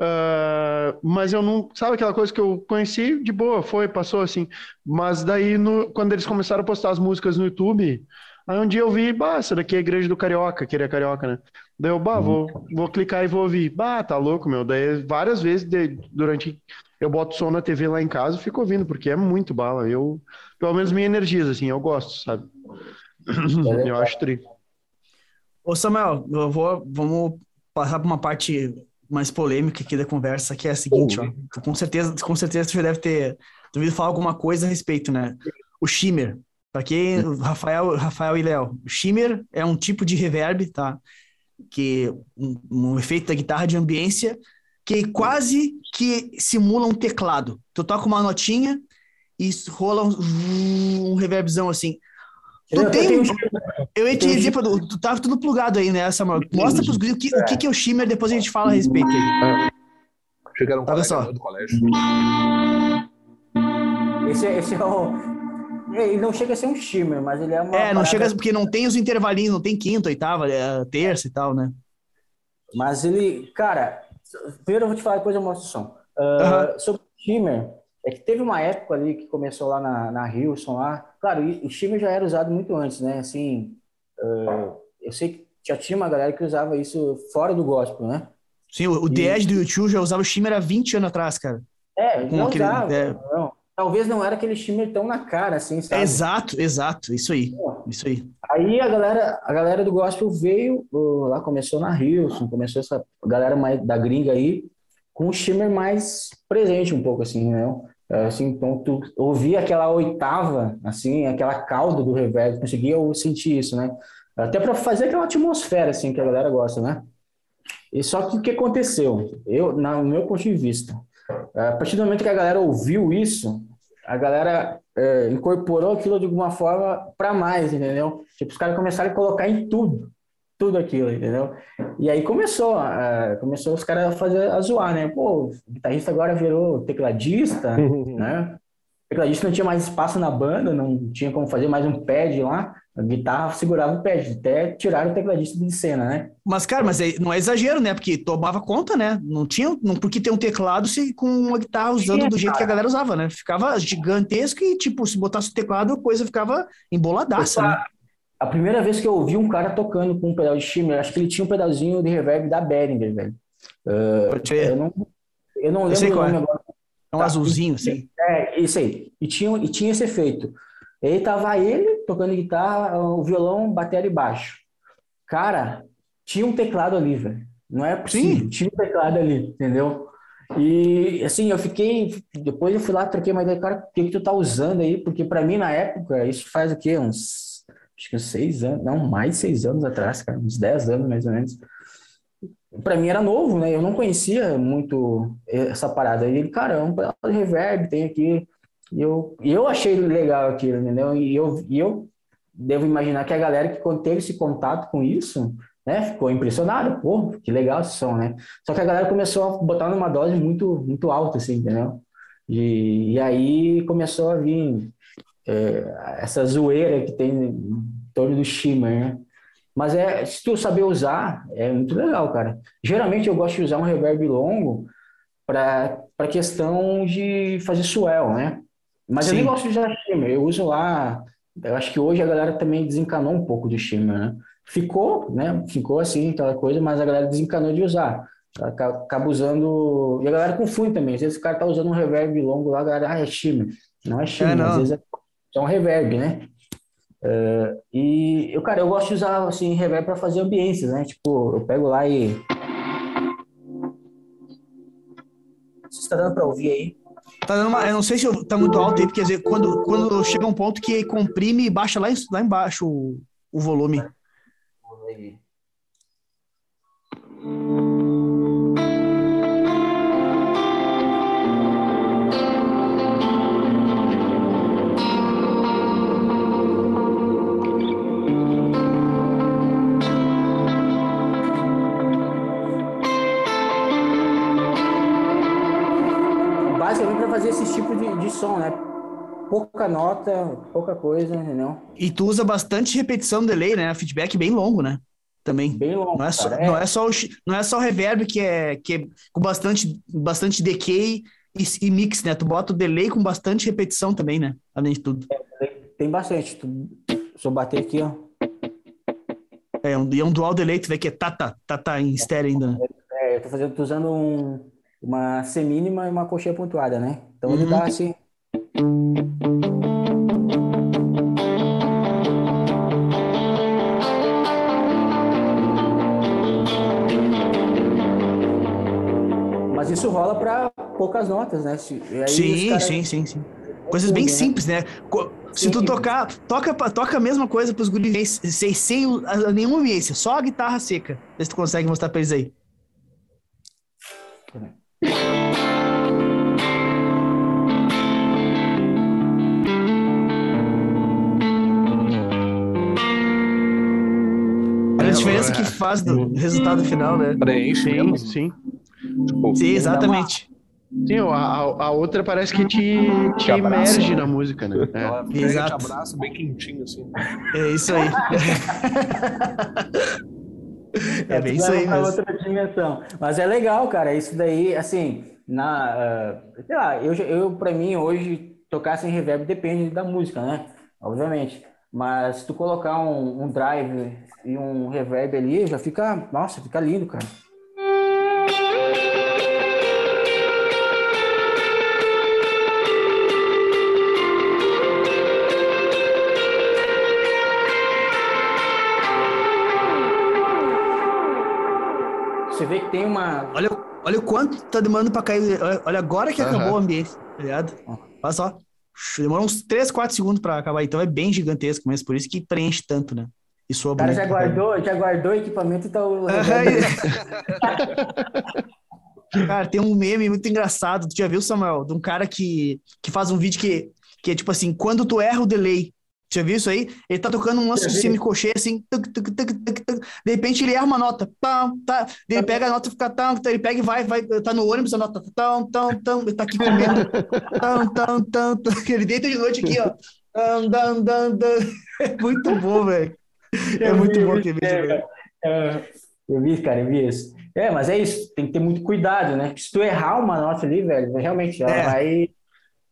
Uh, mas eu não. Sabe aquela coisa que eu conheci de boa, foi, passou assim. Mas daí, no, quando eles começaram a postar as músicas no YouTube, aí um dia eu vi, bah, essa daqui é a igreja do Carioca, que ele é carioca, né? Daí eu, bah, vou, uhum. vou clicar e vou ouvir. Bah, tá louco, meu. Daí várias vezes de, durante. Eu boto som na TV lá em casa e fico ouvindo, porque é muito bala. Eu, pelo menos, me energiza, assim, eu gosto, sabe? eu acho tri. Ô, Samuel, eu vou, vamos passar para uma parte mais polêmica aqui da conversa, que é a seguinte, ó. Com certeza, com certeza tu já deve ter ouvido falar alguma coisa a respeito, né? O shimmer. Para quem, Rafael, Rafael e Léo, o shimmer é um tipo de reverb, tá? Que um, um efeito da guitarra de ambiência que quase que simula um teclado. Tu toca uma notinha e rola um, um reverbzão assim. Tu eu, tem, eu, eu ia te dizer, tu tava tudo plugado aí, né, Samuel? Mostra pros gringos o que, o que é o shimmer, depois a gente fala a respeito aí. Chegaram um Olha só. do colégio. Esse, é, esse é o... Ele não chega a ser um shimmer, mas ele é uma. É, não chega, porque não tem os intervalinhos, não tem quinta, oitava, é terça e tal, né? Mas ele, cara, Primeiro eu vou te falar, depois eu mostro o som. Uh, uhum. Sobre o Shimmer, é que teve uma época ali que começou lá na, na Hilson lá. Claro, o Shimmer já era usado muito antes, né? Assim, uh, eu sei que já tinha uma galera que usava isso fora do gospel, né? Sim, o, o e... do YouTube já usava o Shimmer há 20 anos atrás, cara. É, Com não aquele, usava, é... não. Talvez não era aquele Shimmer tão na cara, assim, sabe? Exato, exato, isso aí, isso aí. Aí a galera, a galera do gospel veio, lá começou na Hilson, começou essa galera mais da gringa aí, com o shimmer mais presente um pouco, assim, né? Assim, então tu ouvia aquela oitava, assim, aquela cauda do reverb, conseguia sentir isso, né? Até para fazer aquela atmosfera, assim, que a galera gosta, né? E só que o que aconteceu? Eu, no meu ponto de vista, a partir do momento que a galera ouviu isso, a galera é, incorporou aquilo de alguma forma para mais, entendeu? Tipo, os caras começaram a colocar em tudo, tudo aquilo, entendeu? E aí começou, começou os caras a fazer a zoar, né? Pô, o guitarrista agora virou tecladista, (laughs) né? O tecladista não tinha mais espaço na banda, não tinha como fazer mais um pad lá a guitarra segurava o pé, até tirar o tecladista de cena, né? Mas, cara, mas é, não é exagero, né? Porque tomava conta, né? Não tinha, não, porque ter um teclado se, com uma guitarra usando Sim, do jeito cara. que a galera usava, né? Ficava gigantesco e, tipo, se botasse o teclado, a coisa ficava emboladaça, né? A primeira vez que eu ouvi um cara tocando com um pedal de shimmer, acho que ele tinha um pedalzinho de reverb da Behringer, velho. Uh, eu não, eu não lembro eu o nome é. agora. É um tá. azulzinho, assim. É, isso aí. E tinha, e tinha esse efeito. E aí tava ele tocando guitarra, o violão, bateria e baixo. Cara, tinha um teclado ali, velho. Não é possível. Sim. Tinha um teclado ali, entendeu? E assim, eu fiquei. Depois eu fui lá, troquei uma ideia, cara, o que, que tu tá usando aí? Porque para mim, na época, isso faz o quê? Uns. Acho que seis anos, não, mais seis anos atrás, cara, uns dez anos mais ou menos. Para mim era novo, né? Eu não conhecia muito essa parada. E ele, caramba, reverb, tem aqui e eu, eu achei legal aquilo, entendeu? E eu, e eu devo imaginar que a galera que teve esse contato com isso, né, ficou impressionada. Pô, que legal esse som, né? Só que a galera começou a botar numa dose muito, muito alta, assim, entendeu? E, e aí começou a vir é, essa zoeira que tem em torno do shimmer, né? Mas é, se tu saber usar, é muito legal, cara. Geralmente eu gosto de usar um reverb longo para questão de fazer swell, né? Mas Sim. eu nem gosto de usar shimmer, eu uso lá. Eu acho que hoje a galera também desencanou um pouco de shimmer, né? Ficou, né? Ficou assim, aquela coisa, mas a galera desencanou de usar. Acaba usando. E a galera confunde também. Às vezes o cara tá usando um reverb longo lá, a galera, ah, é shimmer. Não é shimmer, é, às vezes é, é um reverb, né? Uh, e eu, cara, eu gosto de usar assim, reverb para fazer ambiências, né? Tipo, eu pego lá e. Você está dando para ouvir aí? Tá dando uma, eu não sei se tá muito alto aí, porque dizer, quando, quando chega um ponto que comprime e baixa lá, lá embaixo o, o volume. fazer Pouca nota, pouca coisa, entendeu? E tu usa bastante repetição delay, né? Feedback bem longo, né? Também. Bem longo. Não é só, Não é só, o, não é só o reverb que é, que é com bastante, bastante decay e, e, mix, né? Tu bota o delay com bastante repetição também, né? Além de tudo. É, tem bastante. Tu, se eu bater aqui, ó. É, um, é um dual delay, tu vê que é tata, tata em estéreo ainda, né? É, eu tô, fazendo, tô usando um, uma semínima e uma coxinha pontuada, né? Então ele dá uhum. assim. Mas isso rola para poucas notas, né? sim, cara... sim, sim, sim. Coisas bem né? simples, né? Se sim. tu tocar, toca, toca a mesma coisa pros guris sem, sem nenhuma ambiência, só a guitarra seca. Vê se tu consegue mostrar pra eles aí. Diferença que faz do resultado final, né? Preenche, sim, sim. Tipo, sim, exatamente. Sim, a, a outra parece que te, te emerge na música, né? É. Exato. Te abraça bem quentinho, assim. É isso aí. é, (laughs) é bem isso aí mesmo. outra dimensão. Mas é legal, cara. Isso daí, assim, na, uh, sei lá, eu, eu para mim hoje tocar sem reverb depende da música, né? Obviamente. Mas se tu colocar um, um drive e um reverb ali, já fica, nossa, fica lindo, cara. Você vê que tem uma. Olha, olha o quanto tá demorando pra cair. Olha, agora que acabou o ambiente, tá ligado? Olha só. Demorou uns 3, 4 segundos pra acabar. Então é bem gigantesco mesmo, por isso que preenche tanto, né? E soa o cara já guardou, já guardou o equipamento e tá. (laughs) cara, tem um meme muito engraçado. Tu já viu, Samuel? De um cara que, que faz um vídeo que, que é tipo assim: quando tu erra o delay, já viu isso aí? Ele tá tocando um lance de semicochê, assim, tuc, tuc, tuc, tuc, tuc. de repente ele erra uma nota, pam, tá, ele pega a nota e fica tão, ele pega e vai, vai, tá no ônibus, a nota, tão, tão, tão, ele tá aqui comendo, tão, tão, tão, tão, ele deita de noite aqui, ó, tão, tão, tão, tão. é muito bom, velho, (laughs) é muito bom aquele vídeo, velho. Eu vi, cara, eu vi isso. É, mas é isso, tem que ter muito cuidado, né? Se tu errar uma nota ali, velho, realmente ela é. vai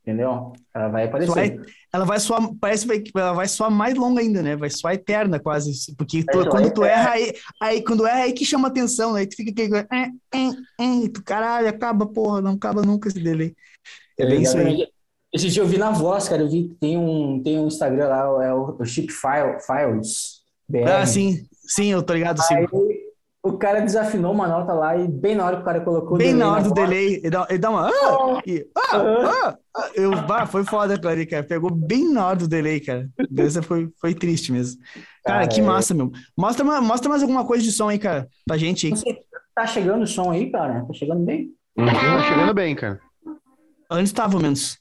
entendeu? Ela vai aparecer. Vai, ela vai soar, parece que ela vai soar mais longa ainda, né? Vai soar eterna quase, porque tu, quando tu erra aí, aí, quando erra aí que chama atenção, né? Aí tu fica aquele, é, é, é, tu caralho, acaba, porra, não acaba nunca esse delay. É, é bem isso aí. Esse dia eu vi na voz, cara, eu vi que tem um, tem um Instagram lá, é o, o Chip File, Files. BR. Ah, sim, sim, eu tô ligado, sim. Aí, o cara desafinou uma nota lá e bem na hora que o cara colocou Bem na hora do delay, ele dá, ele dá uma. Ah, e, ah, ah, ah, eu, bah, foi foda, cara, cara. Pegou bem na hora do delay, cara. Essa foi, foi triste mesmo. Cara, cara que é... massa, meu. Mostra, mostra mais alguma coisa de som aí, cara, pra gente aí. tá chegando o som aí, cara? Tá chegando bem? Uhum, tá chegando bem, cara. Antes tava menos.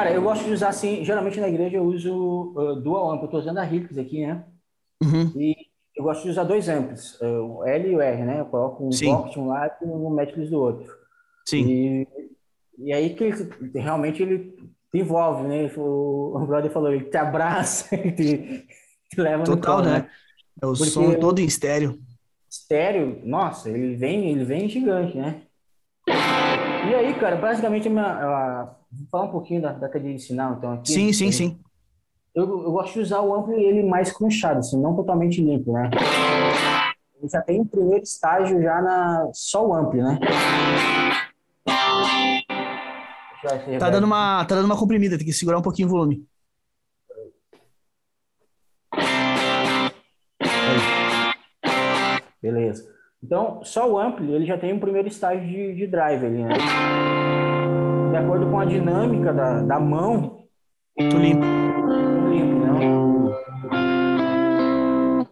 Cara, eu gosto de usar assim, geralmente na igreja eu uso uh, dual amp, eu tô usando a Ricks aqui, né? Uhum. E eu gosto de usar dois amps, uh, o L e o R, né? Eu coloco um box de um lado e um Metless do outro. Sim. E, e aí que realmente ele te envolve, né? O, o brother falou, ele te abraça, (laughs) ele te, te leva Total, no colo, né? né? É o Porque som todo em estéreo. Estéreo, nossa, ele vem, ele vem gigante, né? E aí, cara, basicamente a minha, a, Vou falar um pouquinho da, da cadeia de sinal, então. Aqui, sim, sim, sim. Eu, eu gosto de usar o amplo ele mais crunchado, assim, não totalmente limpo, né? Ele já tem o primeiro estágio já na só o amplo, né? Tá dando uma, tá dando uma comprimida, tem que segurar um pouquinho o volume. Beleza. Então, só o ampli, ele já tem um primeiro estágio de, de drive ali, né? De acordo com a dinâmica da, da mão, tu limpa. limpo, né?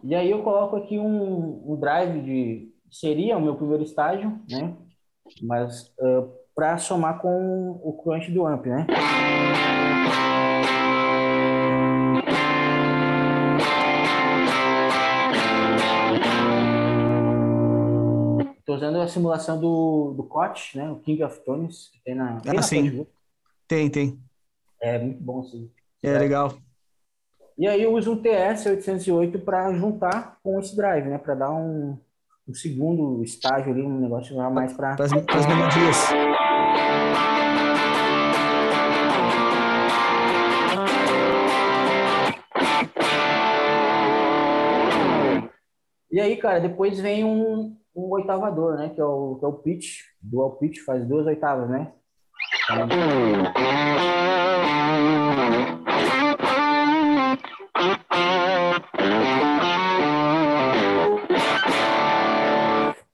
E aí eu coloco aqui um, um drive de seria o meu primeiro estágio, né? Mas uh, para somar com o crunch do amp, né? Usando a simulação do, do COT, né? O King of Tones, que tem na. Tem ah, sim. Tem, tem. É muito bom, sim. É, é legal. E aí eu uso um TS-808 para juntar com esse drive, né? Para dar um, um segundo estágio ali, um negócio mais para. Para as melodias. E aí, cara, depois vem um, um oitavador, né? Que é o, que é o pitch, dual pitch, faz duas oitavas, né?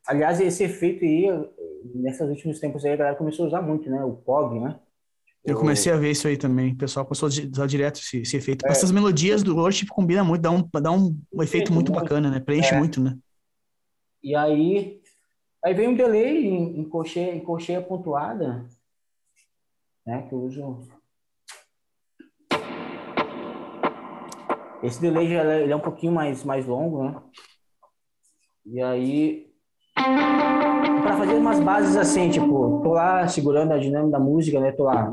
Aliás, esse efeito aí, nesses últimos tempos aí, a galera começou a usar muito, né? O POG, né? Eu comecei a ver isso aí também. O pessoal começou a usar direto esse, esse efeito. É. Essas melodias do worship combinam muito, dá um, dá um, efeito muito, muito bacana, né? Preenche é. muito, né? E aí, aí vem um delay em, em, em cocheia pontuada, né? Que eu uso. Esse delay já é, ele é um pouquinho mais, mais longo, né? E aí, para fazer umas bases assim, tipo, tô lá segurando a dinâmica da música, né? Tô lá.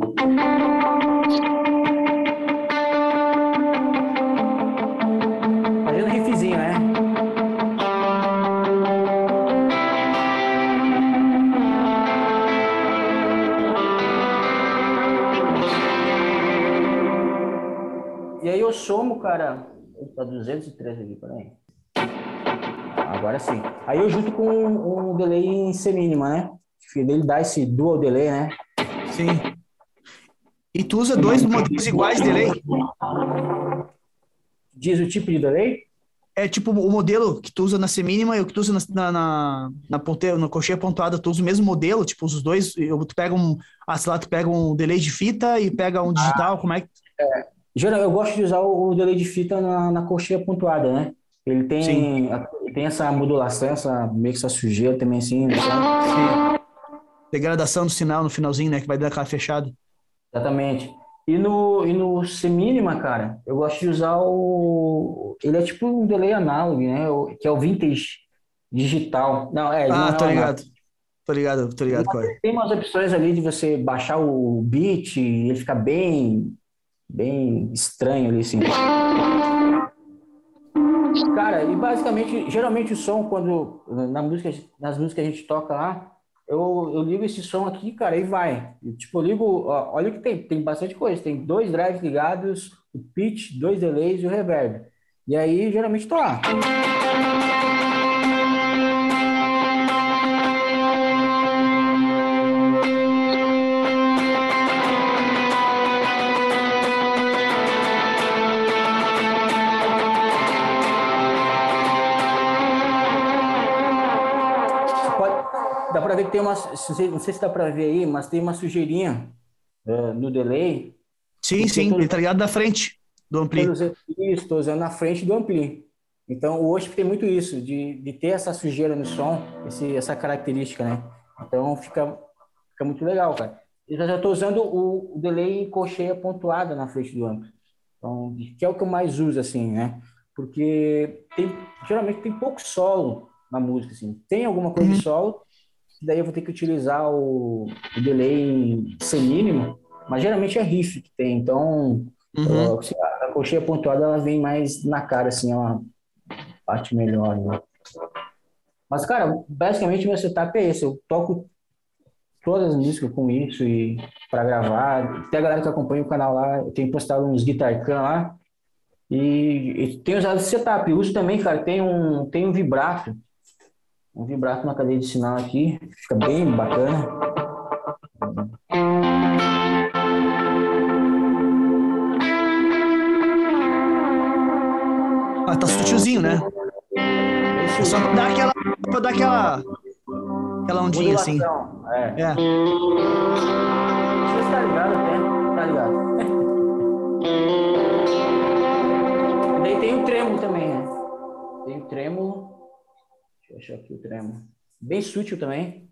Cara. Tá 213 aqui, peraí. Agora sim. Aí eu junto com um, delay em C mínima, né? Ele dá esse dual delay, né? Sim. E tu usa dois modelos iguais de delay? Diz o tipo de delay? É tipo o modelo que tu usa na C mínima e o que tu usa na, na, na, ponteira, na cocheia pontuada, tu usa o mesmo modelo, tipo, os dois, tu pega um, ah, sei lá, tu pega um delay de fita e pega um digital, ah, como é que... É, geral, eu gosto de usar o, o delay de fita na, na cocheia pontuada, né? Ele tem, tem essa modulação, essa, meio que essa sujeira também, assim, né? Degradação do sinal no finalzinho, né? Que vai dar aquela fechada. Exatamente. E no, e no C-mínima, cara, eu gosto de usar o... Ele é tipo um delay análogo, né? Que é o vintage digital. Não, é... Ah, não tô ligado. Tô ligado, tô ligado, tem, tem umas opções ali de você baixar o beat e ele fica bem, bem estranho ali, assim. Cara, e basicamente, geralmente o som, quando na música, nas músicas que a gente toca lá, eu, eu ligo esse som aqui, cara, e vai. Eu, tipo, eu ligo, ó, olha o que tem, tem bastante coisa. Tem dois drives ligados, o pitch, dois delays e o reverb. E aí, geralmente, tô lá. Tem uma. Não sei se dá para ver aí, mas tem uma sujeirinha uh, no delay. Sim, sim, tô... ele tá ligado da frente do ampli. Isso, estou usando na frente do ampli. Então o Osp tem muito isso, de, de ter essa sujeira no som, esse, essa característica, né? Então fica, fica muito legal, cara. Eu já estou usando o, o delay em cocheia pontuada na frente do ampli. Então, que é o que eu mais uso, assim, né? Porque tem, geralmente tem pouco solo na música, assim. Tem alguma coisa uhum. de solo, daí eu vou ter que utilizar o, o delay sem mínimo, mas geralmente é riff que tem, então uhum. a, a coxinha pontuada ela vem mais na cara, assim, é uma parte melhor, né? Mas, cara, basicamente meu setup é esse, eu toco todas as músicas com isso e para gravar. Tem a galera que acompanha o canal lá, eu tenho postado uns guitar can lá. E, e tenho usado esse setup. Eu uso também, cara, tem um, tem um vibrato um vibrato na cadeia de sinal aqui, fica bem bacana. Ah, tá sutilzinho, né? É só pra dar aquela, pra dar aquela, aquela ondinha assim. É. é. Você tá ligado até? Tá ligado. e (laughs) daí tem o tremo também, né? Tem o tremo Deixa eu achar aqui o tremo. Bem sutil também.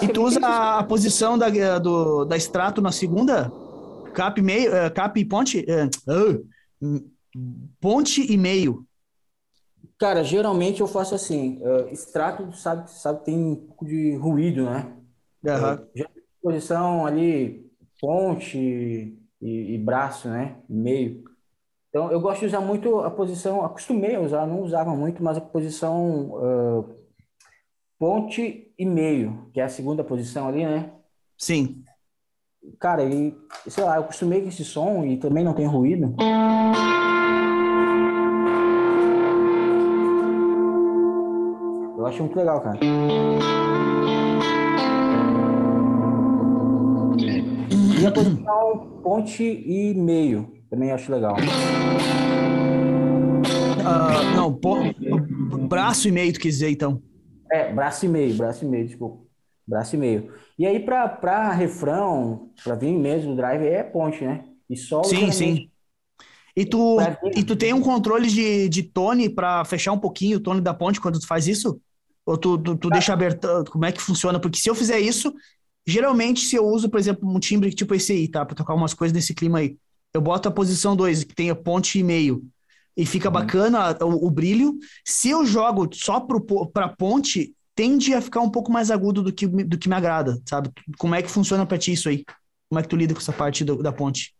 E tu usa a, posição da, do, da extrato na segunda? Cap meio, uh, cap e ponte? Uh, uh, ponte e meio. Cara, geralmente eu faço assim, uh, extrato, sabe, sabe, tem um pouco de ruído, né? Uhum. já posição ali, ponte e, e, braço, né? Meio. Então, eu gosto de usar muito a posição, acostumei a usar, não usava muito, mas a posição uh, ponte e meio, que é a segunda posição ali, né? Sim. Cara, e, sei lá, eu acostumei com esse som e também não tem ruído. acho muito legal, cara. E a posição ponte e meio, também acho legal. Uh, não, po... braço e meio, tu quis dizer, então. É, braço e meio, braço e meio, desculpa. Braço e meio. E aí, pra, pra refrão, pra vir mesmo, drive é ponte, né? E só Sim, sim. E tu, e tu tem um controle de, de tone para fechar um pouquinho o tone da ponte quando tu faz isso? Ou tu, tu, tu deixa aberto? Como é que funciona? Porque se eu fizer isso, geralmente se eu uso, por exemplo, um timbre tipo esse aí, tá? Para tocar umas coisas nesse clima aí, eu boto a posição 2, que tem a ponte e meio, e fica uhum. bacana o, o, brilho. Se eu jogo só para ponte, tende a ficar um pouco mais agudo do que, do que me agrada, sabe? Como é que funciona para ti isso aí? Como é que tu lida com essa parte do, da ponte?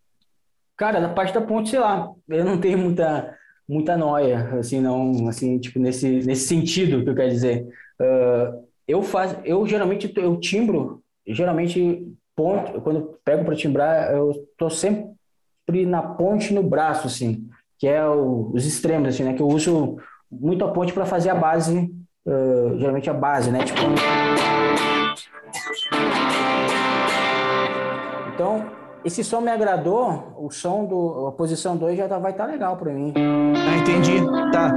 Cara, na parte da ponte, sei lá, eu não tenho muita muita noia, assim, não, assim, tipo, nesse, nesse sentido que eu quero dizer. Uh, eu faço, eu geralmente, eu timbro, geralmente, ponte, quando eu pego para timbrar, eu tô sempre na ponte no braço, assim, que é o, os extremos, assim, né, que eu uso muito a ponte para fazer a base, uh, geralmente a base, né, tipo... Então, esse som me agradou, o som do a posição 2 já tá, vai estar tá legal para mim. Ah, entendi. Tá.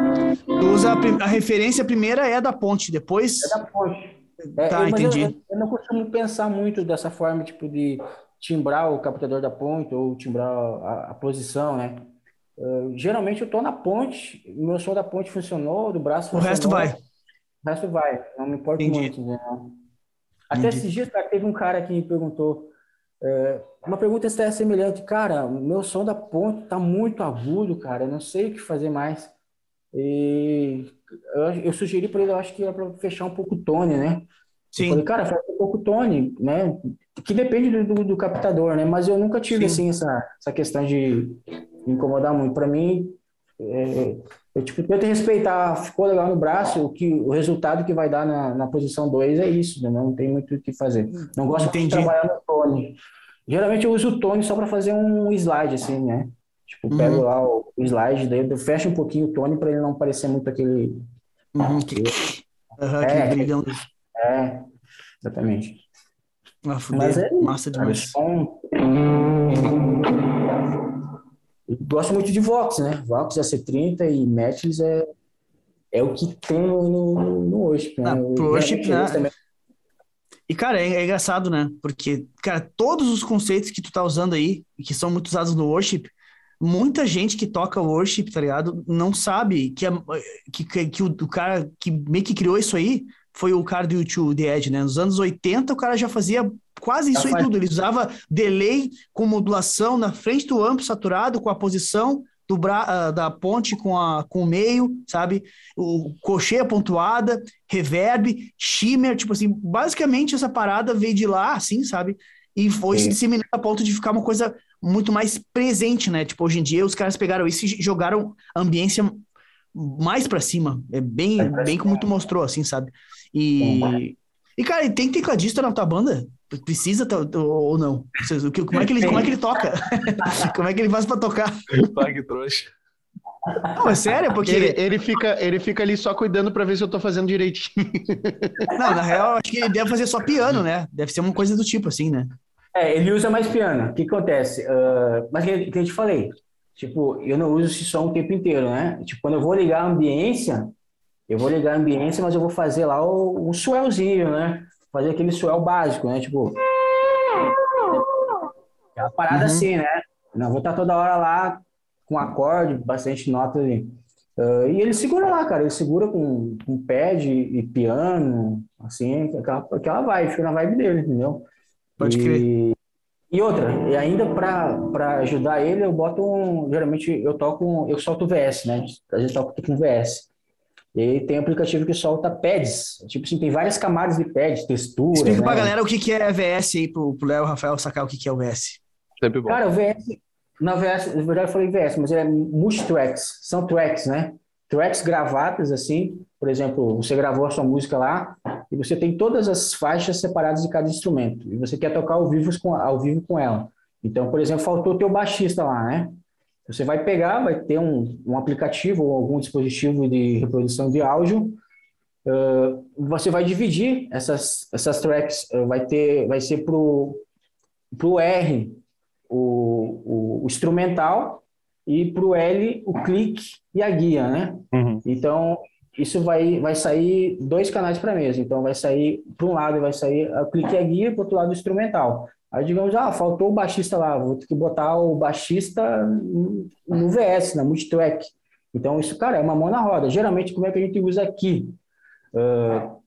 Tu usa a, a, referência primeira é da ponte, depois É da ponte. É, tá, entendi. Eu, eu, não costumo pensar muito dessa forma, tipo de timbrar o captador da ponte ou timbrar a, a posição, né? Uh, geralmente eu tô na ponte, meu som da ponte funcionou, do braço O resto vai. O resto vai, não me importa muito. Né? Até esses dias, teve um cara que me perguntou é, uma pergunta é semelhante, cara, o meu som da ponte tá muito agudo, cara, eu não sei o que fazer mais. E eu, eu sugeri para ele, eu acho que era para fechar um pouco o tone, né? Sim. Eu falei, cara, fecha um pouco o tone, né? Que depende do, do, do captador, né? Mas eu nunca tive, Sim. assim, essa, essa questão de incomodar muito. Para mim, é, eu tipo, tento respeitar, ficou legal no braço, o, que, o resultado que vai dar na, na posição 2 é isso, né? não tem muito o que fazer. Não gosto Entendi. de trabalhar no tone. Geralmente eu uso o tone só para fazer um slide, assim, né? Tipo, pego uhum. lá o slide, daí eu fecho um pouquinho o tone para ele não parecer muito aquele. Uhum, que... Uhum, é, É, exatamente. Ah, Mas é massa demais. Som... Gosto muito de Vox, né? Vox AC30 e Metlis é, é o que tem no, no, no worship, né? Ah, pro worship, né? Também... E, cara, é, é, engraçado, né? Porque, cara, todos os conceitos que tu tá usando aí, que são muito usados no worship, muita gente que toca worship, tá ligado? Não sabe que, a, que, que, que o, o, cara que meio que criou isso aí foi o cara do YouTube, The Edge, né? Nos anos 80, o cara já fazia quase isso aí tudo. Ele usava delay com modulação na frente do amplo saturado, com a posição do bra uh, da ponte com, a, com o meio, sabe? O cocheia pontuada, reverb, shimmer, tipo assim, basicamente essa parada veio de lá, assim, sabe? E foi Sim. se disseminando a ponto de ficar uma coisa muito mais presente, né? Tipo, hoje em dia os caras pegaram isso e jogaram a ambiência mais para cima. É bem, é bem como tu mostrou, assim, sabe? E, e cara, tem tecladista na tua banda? Precisa ou não? Como é que ele, como é que ele toca? (laughs) como é que ele faz para tocar? Pague trouxa. Não, é sério, porque. Ele, ele, fica, ele fica ali só cuidando para ver se eu tô fazendo direitinho. (laughs) Não, na real, acho que ele deve fazer só piano, né? Deve ser uma coisa do tipo, assim, né? É, ele usa mais piano. O que acontece? Uh, mas que, que eu te falei, tipo, eu não uso esse som o tempo inteiro, né? Tipo, quando eu vou ligar a ambiência, eu vou ligar a ambiência, mas eu vou fazer lá o, o swellzinho, né? Fazer aquele swell básico, né? Tipo. É uma parada uhum. assim, né? Não vou estar toda hora lá com acorde, bastante nota ali. Uh, e ele segura lá, cara. Ele segura com, com pad e piano, assim, aquela, aquela vibe, fica na vibe dele, entendeu? Pode e, crer. E outra, e ainda para ajudar ele, eu boto um. Geralmente eu toco, eu solto o VS, né? A gente toca com VS. E tem aplicativo que solta pads. Tipo assim, tem várias camadas de pads, textura. Explica né? pra galera o que, que é VS aí, pro Léo Rafael sacar o que, que é o VS. Sempre bom. Cara, o VS. Na VS, na verdade eu falei VS, mas é multi-tracks. São tracks, né? Tracks gravadas, assim. Por exemplo, você gravou a sua música lá e você tem todas as faixas separadas de cada instrumento. E você quer tocar ao vivo com, ao vivo com ela. Então, por exemplo, faltou o teu baixista lá, né? Você vai pegar, vai ter um, um aplicativo ou algum dispositivo de reprodução de áudio. Uh, você vai dividir essas, essas tracks, uh, vai ter, vai ser pro pro R o, o, o instrumental e pro L o clique e a guia, né? Uhum. Então, isso vai, vai sair dois canais para mesa. Então, vai sair, para um lado, vai sair o clique e a guia, para outro lado, o instrumental. Aí, digamos, ah, faltou o baixista lá, vou ter que botar o baixista no VS, na multitrack. Então, isso, cara, é uma mão na roda. Geralmente, como é que a gente usa aqui? Uh,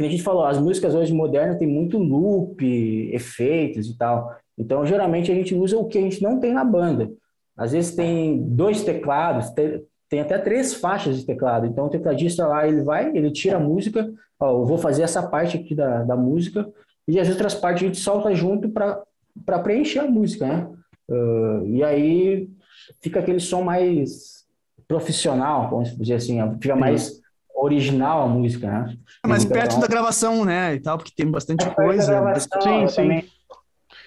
que a gente falou, as músicas hoje modernas tem muito loop, efeitos e tal. Então, geralmente, a gente usa o que a gente não tem na banda. Às vezes tem dois teclados, tem, tem até três faixas de teclado. Então, o tecladista lá, ele vai, ele tira a música, ó, eu vou fazer essa parte aqui da, da música, e as outras partes a gente solta junto para preencher a música, né? Uh, e aí fica aquele som mais profissional, vamos dizer assim, fica mais original a música, né? É mais perto então, da gravação, né, e tal, porque tem bastante é coisa. Gravação, sim, sim. Também.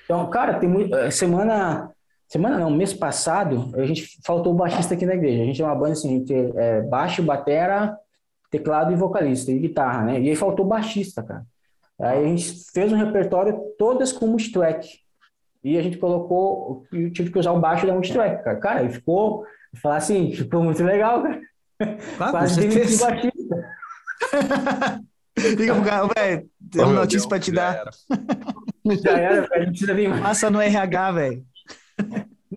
Então, cara, tem muito, eh, semana semana não, mês passado, a gente faltou o baixista aqui na igreja. A gente é uma banda assim, a gente é baixo, batera, teclado e vocalista e guitarra, né? E aí faltou baixista, cara. Aí a gente fez um repertório todas com multitrack. E a gente colocou, eu tive que usar o baixo da multitrack, cara. Cara, e ficou, falar assim, ficou muito legal, cara. Claro, Quase demiti baixista. (laughs) Liga pro cara, velho, tem uma notícia pra te dar. Já era, velho, a gente precisa vir mais. Passa no RH, velho.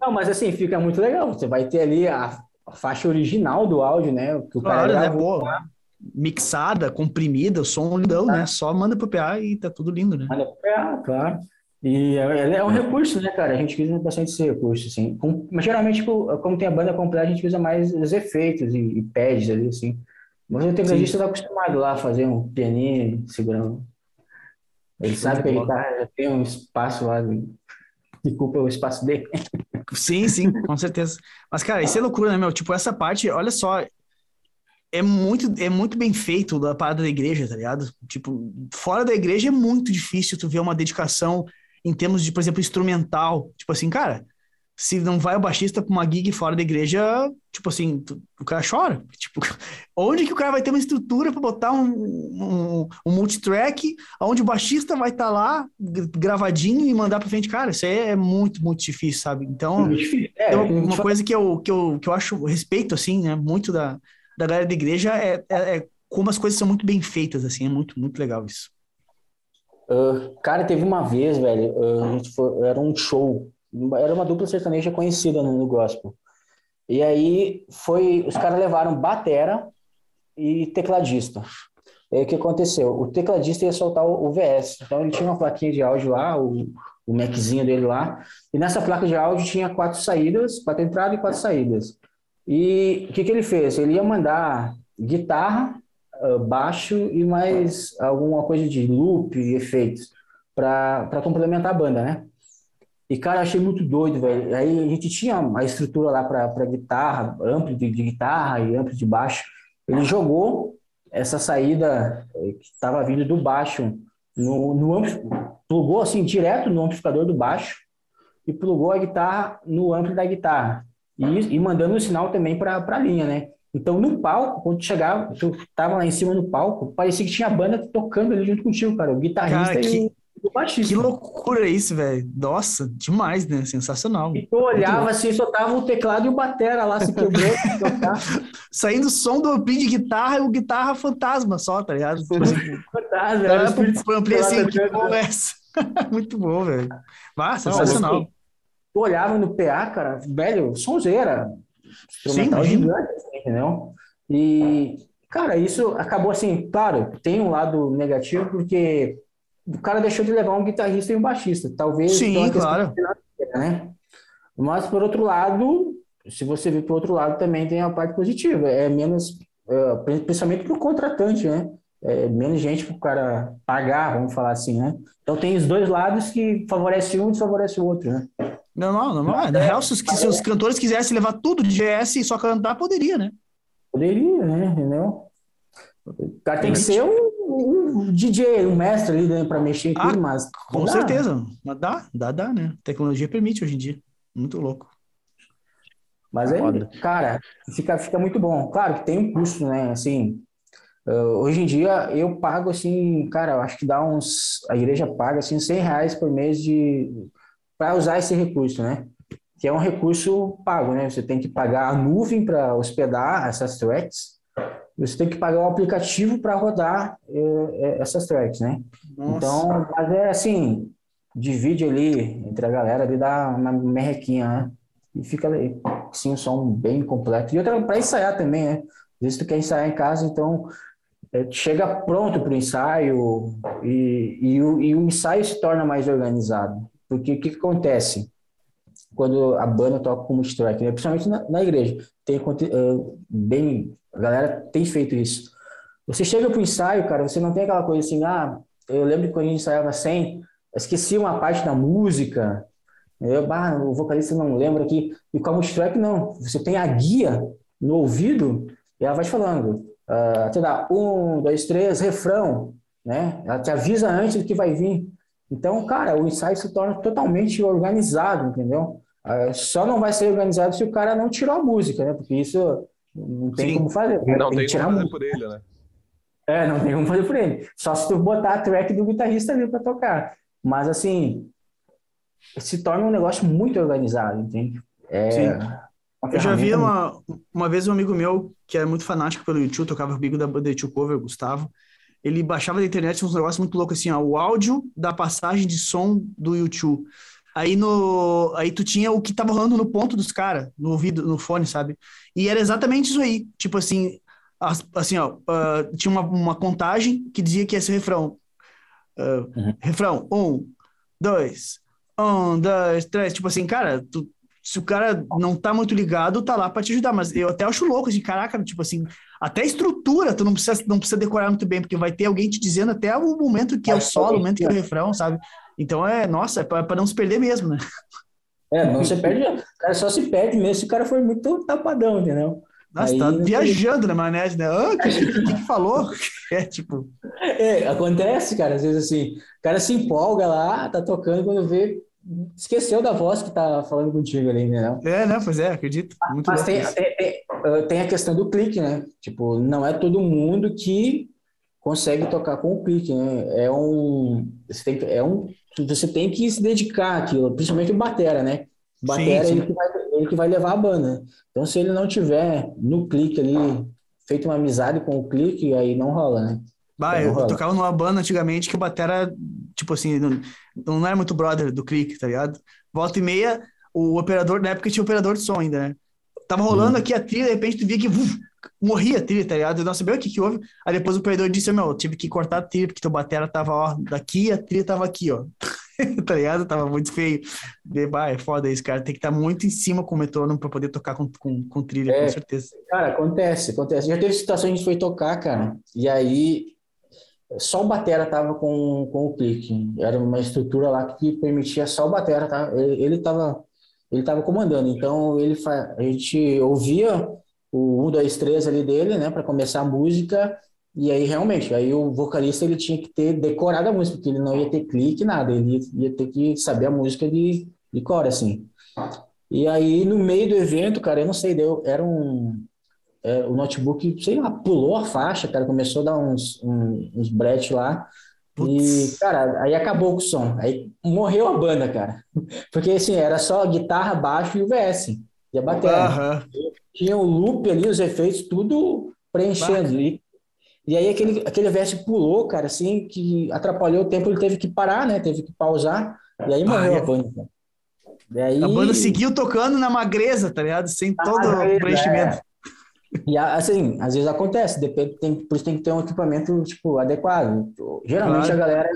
Não, mas assim, fica muito legal. Você vai ter ali a, a faixa original do áudio, né? Que o claro, cara né? Pô, mixada, comprimida, o som lindão, né? Só manda pro PA e tá tudo lindo, né? Manda pro PA, claro. E é, é um recurso, né, cara? A gente usa bastante esse recurso, assim. Com, mas geralmente, tipo, como tem a banda completa, a gente usa mais os efeitos e, e pads ali, assim. Mas o tecladista tá acostumado lá a fazer um pianinho segurando. Ele sabe que a guitarra já tem um espaço lá que culpa o espaço dele. Sim, sim, com certeza. Mas, cara, isso é loucura, né, meu? Tipo, essa parte, olha só, é muito, é muito bem feito da parada da igreja, tá ligado? Tipo, fora da igreja é muito difícil tu ver uma dedicação em termos de, por exemplo, instrumental. Tipo assim, cara, se não vai o baixista pra uma gig fora da igreja, tipo assim, tu, o cara chora. (laughs) Tipo, onde que o cara vai ter uma estrutura para botar um, um, um, multitrack, onde o baixista vai estar tá lá, gravadinho e mandar pra frente? Cara, isso aí é muito, muito difícil, sabe? Então, é, é uma, uma coisa que eu, que, eu, que eu acho respeito, assim, né, muito da, da galera da igreja é, é, é como as coisas são muito bem feitas, assim, é muito, muito legal isso. Uh, cara, teve uma vez, velho, uh, foi, era um show era uma dupla sertaneja conhecida no, no gospel. E aí foi, os caras levaram batera e tecladista. E aí o que aconteceu? O tecladista ia soltar o, o VS, então ele tinha uma plaquinha de áudio lá, o, o Maczinho dele lá, e nessa placa de áudio tinha quatro saídas, quatro entradas e quatro saídas. E o que, que ele fez? Ele ia mandar guitarra, ah, baixo e mais alguma coisa de loop e efeitos para complementar a banda, né? E, cara, achei muito doido, velho. Aí a gente tinha a estrutura lá para guitarra, amplo de, de, guitarra e amplo de baixo. Ele jogou essa saída eh, que estava vindo do baixo no, no plugou assim direto no amplificador do baixo e plugou a guitarra no amplo da guitarra e, e mandando o um sinal também para a linha, né? Então, no palco, quando chegava, tu tava lá em cima no palco, parecia que tinha a banda tocando ali junto contigo, cara. O guitarrista cara, que... e o baixista. Que loucura isso, velho. Nossa, demais, né? Sensacional. E tu olhava assim, só tava o teclado e o batera lá se quebrou. (laughs) Saindo som do ampli de guitarra e o guitarra fantasma só, tá ligado? (laughs) fantasma. Era o ampli assim, que conversa. (laughs) Muito bom, velho. Ah, sensacional. Tu olhava no PA, cara, velho, sonzeira. Instrumental Sim, gigante, assim, entendeu? E, cara, isso acabou assim, claro, tem um lado negativo, porque o cara deixou de levar um guitarrista e um baixista. Talvez. Sim, claro. Né? Mas, por outro lado, se você vir por outro lado, também tem a parte positiva. É menos, é, principalmente para o contratante, né? É menos gente para o cara pagar, vamos falar assim, né? Então tem os dois lados que favorece um e desfavorece o outro, né? Não, não. Na real, se, se os cantores quisessem levar tudo de GS e só cantar, poderia, né? Poderia, né? Entendeu? O cara tem que ser um um DJ, um mestre ali né, para mexer em ah, tudo, mas. Com dá. certeza. Mas dá, dá, dá, né? A tecnologia permite hoje em dia. Muito louco. Mas aí, cara, fica, fica muito bom. Claro que tem um custo, né? Assim, Uh, hoje em dia eu pago assim, cara, eu acho que dá uns. A igreja paga assim 100 reais por mês de para usar esse recurso, né? Que é um recurso pago, né? Você tem que pagar a nuvem para hospedar essas tracks, você tem que pagar o aplicativo para rodar eh, essas tracks, né? Nossa. Então, mas é assim, divide ali entre a galera ali, dá uma merrequinha, né? E fica assim, um som bem completo. E outra para ensaiar também, né? Às vezes tu quer ensaiar em casa, então é, chega pronto para o ensaio e, e, o, e o ensaio se torna mais organizado. Porque o que, que acontece quando a banda toca como strike, né? principalmente na, na igreja? Tem uh, bem, a galera tem feito isso. Você chega para o ensaio, cara, você não tem aquela coisa assim, ah, eu lembro que quando a gente ensaiava 100, esqueci uma parte da música, eu, ah, o vocalista não lembra aqui. E com a multitrack, não. Você tem a guia no ouvido e ela vai te falando. Uh, te dá um, dois, três, refrão, né? Ela te avisa antes do que vai vir. Então, cara, o ensaio se torna totalmente organizado, entendeu? Uh, só não vai ser organizado se o cara não tirou a música, né? Porque isso não tem Sim, como fazer. Né? Não tem, tem como fazer por ele, né? É, não tem como fazer por ele. Só se tu botar a track do guitarrista ali para tocar. Mas, assim, se torna um negócio muito organizado, entende? É, Sim. Eu já vi uma, uma vez um amigo meu que era muito fanático pelo YouTube, tocava comigo da banda YouTube Cover, Gustavo. Ele baixava da internet uns negócios muito loucos assim, ó, o áudio da passagem de som do YouTube. Aí no aí tu tinha o que tava rolando no ponto dos caras, no ouvido, no fone, sabe? E era exatamente isso aí. Tipo assim, assim, ó, uh, tinha uma, uma contagem que dizia que esse refrão. Uh, uhum. Refrão, um, dois, um, dois, três. Tipo assim, cara, tu, se o cara não tá muito ligado, tá lá para te ajudar. Mas eu até acho louco, assim, caraca, tipo assim, até estrutura tu não precisa, não precisa decorar muito bem, porque vai ter alguém te dizendo até o momento que é o solo, o momento que é o refrão, sabe? Então é, nossa, é para não se perder mesmo, né? É, não se perde, o cara só se perde mesmo se o cara for muito tapadão, entendeu? Nossa, Aí, tá viajando na maionese, né? Ah, o que, que, que, falou? (laughs) É, tipo... É, acontece, cara, às vezes assim, o cara se empolga lá, tá tocando, quando vê, esqueceu da voz que tá falando contigo ali, né? É, né? Pois é, acredito. Muito Mas tem, tem, eh, tem, a questão do clique, né? Tipo, não é todo mundo que consegue tocar com o clique, né? É um, você tem, é um, você tem que se dedicar àquilo, principalmente o batera, né? O batera sim, sim. Ele, que vai, ele que vai levar a banda. Então, se ele não tiver no clique ali feito uma amizade com o clique, aí não rola, né? Bah, eu, eu tocava numa banda antigamente que o batera, tipo assim, não, não era muito brother do clique, tá ligado? Volta e meia, o operador, na época tinha operador de som ainda, né? Tava rolando uhum. aqui a trilha, de repente tu via que uf, morria a trilha, tá ligado? Eu não sabia o que que houve. Aí depois o operador disse, meu, tive que cortar a trilha, porque teu batera tava, ó, daqui, a trilha tava aqui, ó. (laughs) tá ligado? Tava muito feio. De, bah, é foda isso, cara. Tem que estar tá muito em cima com o metrônomo pra poder tocar com, com, com trilha, é, com certeza. Cara, acontece, acontece. Já teve situações que a gente foi tocar, cara, e aí só o batera tava com, com o clique. Era uma estrutura lá que permitia só o batera, tá? Ele, ele tava ele tava comandando. Então ele a gente ouvia o 1 2 3 ali dele, né, para começar a música. E aí realmente, aí o vocalista ele tinha que ter decorado a música, porque ele não ia ter clique nada, ele ia, ia ter que saber a música de de cor assim. E aí no meio do evento, cara, eu não sei, deu era um é, o notebook, sei lá, pulou a faixa, cara, começou a dar uns, um, uns bretes lá. Putz. E, cara, aí acabou com o som. Aí morreu a banda, cara. (laughs) Porque, assim, era só guitarra, baixo e o VS. E a bateria. Tinha o loop ali, os efeitos, tudo preenchendo. E, e aí aquele, aquele VS pulou, cara, assim, que atrapalhou o tempo, ele teve que parar, né? Teve que pausar. E aí morreu ah, a banda, cara. A banda seguiu tocando na magreza, tá ligado? Sem todo o preenchimento. É. E assim, às vezes acontece, depende, tem, por isso tem que ter um equipamento tipo, adequado. Geralmente claro. a galera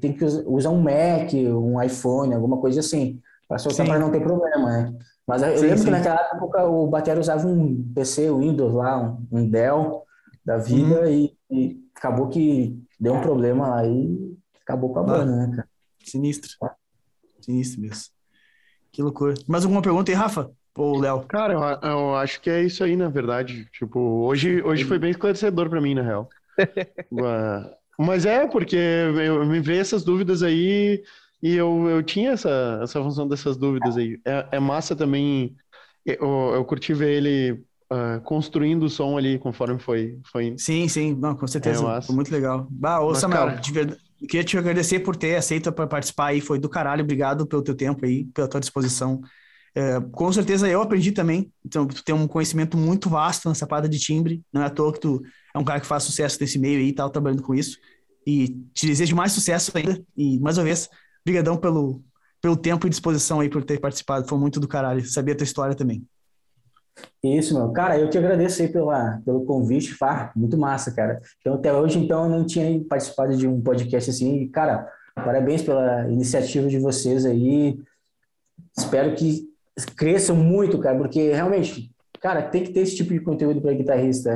tem que usar um Mac, um iPhone, alguma coisa assim, para soltar para não ter problema, né? Mas eu sim, lembro sim. que naquela época o Batera usava um PC Windows lá, um, um Dell da vida, uhum. e, e, acabou que deu um problema lá e acabou com a banda, ah, né, cara? Sinistro. Sinistro mesmo. Que loucura. Mais alguma pergunta aí, Rafa? Ou Léo? Cara, eu, eu, acho que é isso aí, na verdade. Tipo, hoje, hoje foi bem esclarecedor para mim, na real. (laughs) Mas é, porque eu me veio essas dúvidas aí e eu, eu tinha essa, essa função dessas dúvidas aí. É, é massa também. Eu, eu curti ver ele uh, construindo o som ali conforme foi, foi. Sim, sim, não, com certeza. É foi muito legal. Bah, ô, Samuel, cara... de verdade, queria te agradecer por ter aceito para participar aí, foi do caralho. Obrigado pelo teu tempo aí, pela tua disposição. É, com certeza eu aprendi também, então tu tem um conhecimento muito vasto nessa parada de timbre, não é à toa que tu é um cara que faz sucesso nesse meio aí e tal, trabalhando com isso. E te desejo mais sucesso ainda. E mais uma vez, brigadão pelo, pelo tempo e disposição aí por ter participado. Foi muito do caralho. Sabia a tua história também. Isso, meu. Cara, eu que agradeço aí pela, pelo convite, Fá. Muito massa, cara. Então, até hoje, então, eu não tinha participado de um podcast assim. E, cara, parabéns pela iniciativa de vocês aí. Espero que cresçam muito, cara, porque realmente, cara, tem que ter esse tipo de conteúdo para guitarrista,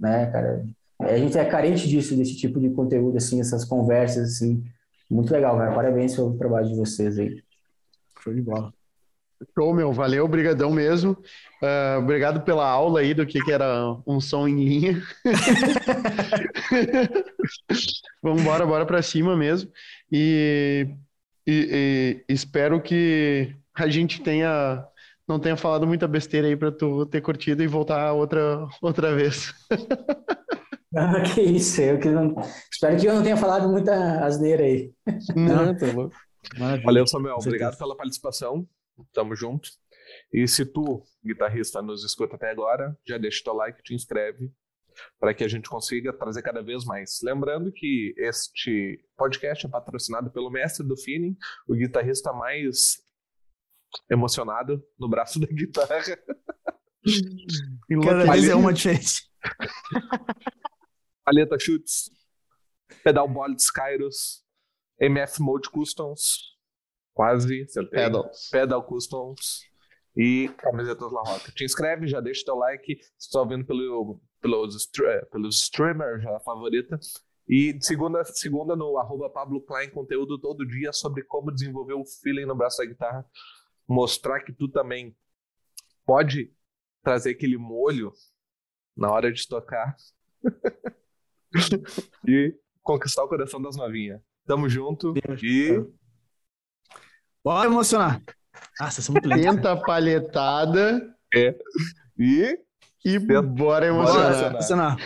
né, cara? A gente é carente disso, desse tipo de conteúdo, assim, essas conversas, assim. Muito legal, cara. Parabéns pelo trabalho de vocês aí. Show de bola. Show, meu. Valeu, obrigadão mesmo. Uh, obrigado pela aula aí do que, que era um som em linha. (laughs) Vamos embora, bora para cima mesmo. E, e, e, espero que a gente tenha não tenha falado muita besteira aí para tu ter curtido e voltar outra outra vez. Ah, que isso, eu que não... espero que eu não tenha falado muita asneira aí. Não, tá louco. Valeu, Samuel. Obrigado pela participação. Tamo junto. E se tu, guitarrista, nos escuta até agora, já deixa o teu like, te inscreve, para que a gente consiga trazer cada vez mais. Lembrando que este podcast é patrocinado pelo mestre do feeling, o guitarrista mais emocionado no braço da (laughs) guitarra. (laughs) Cada vez é uma diferente. Paleta Chutes, Pedal Bolts Kairos, MF Mode Customs, quase, acertei. Pedals. Pedal Customs e camisetas La Roca. Te inscreve, já deixa teu like, se está ouvindo pelo, pelos, é, pelos streamers, já favorita. E segunda, segunda no arroba Pablo Klein, conteúdo todo dia sobre como desenvolver o feeling no braço da guitarra. Mostrar que tu também pode trazer aquele molho na hora de tocar. (laughs) e conquistar o coração das novinhas. Tamo junto Deus e. Bora emocionar. Nossa, isso é muito legal. Tenta palhetada. É. E. E bora emocionar. Bora emocionar.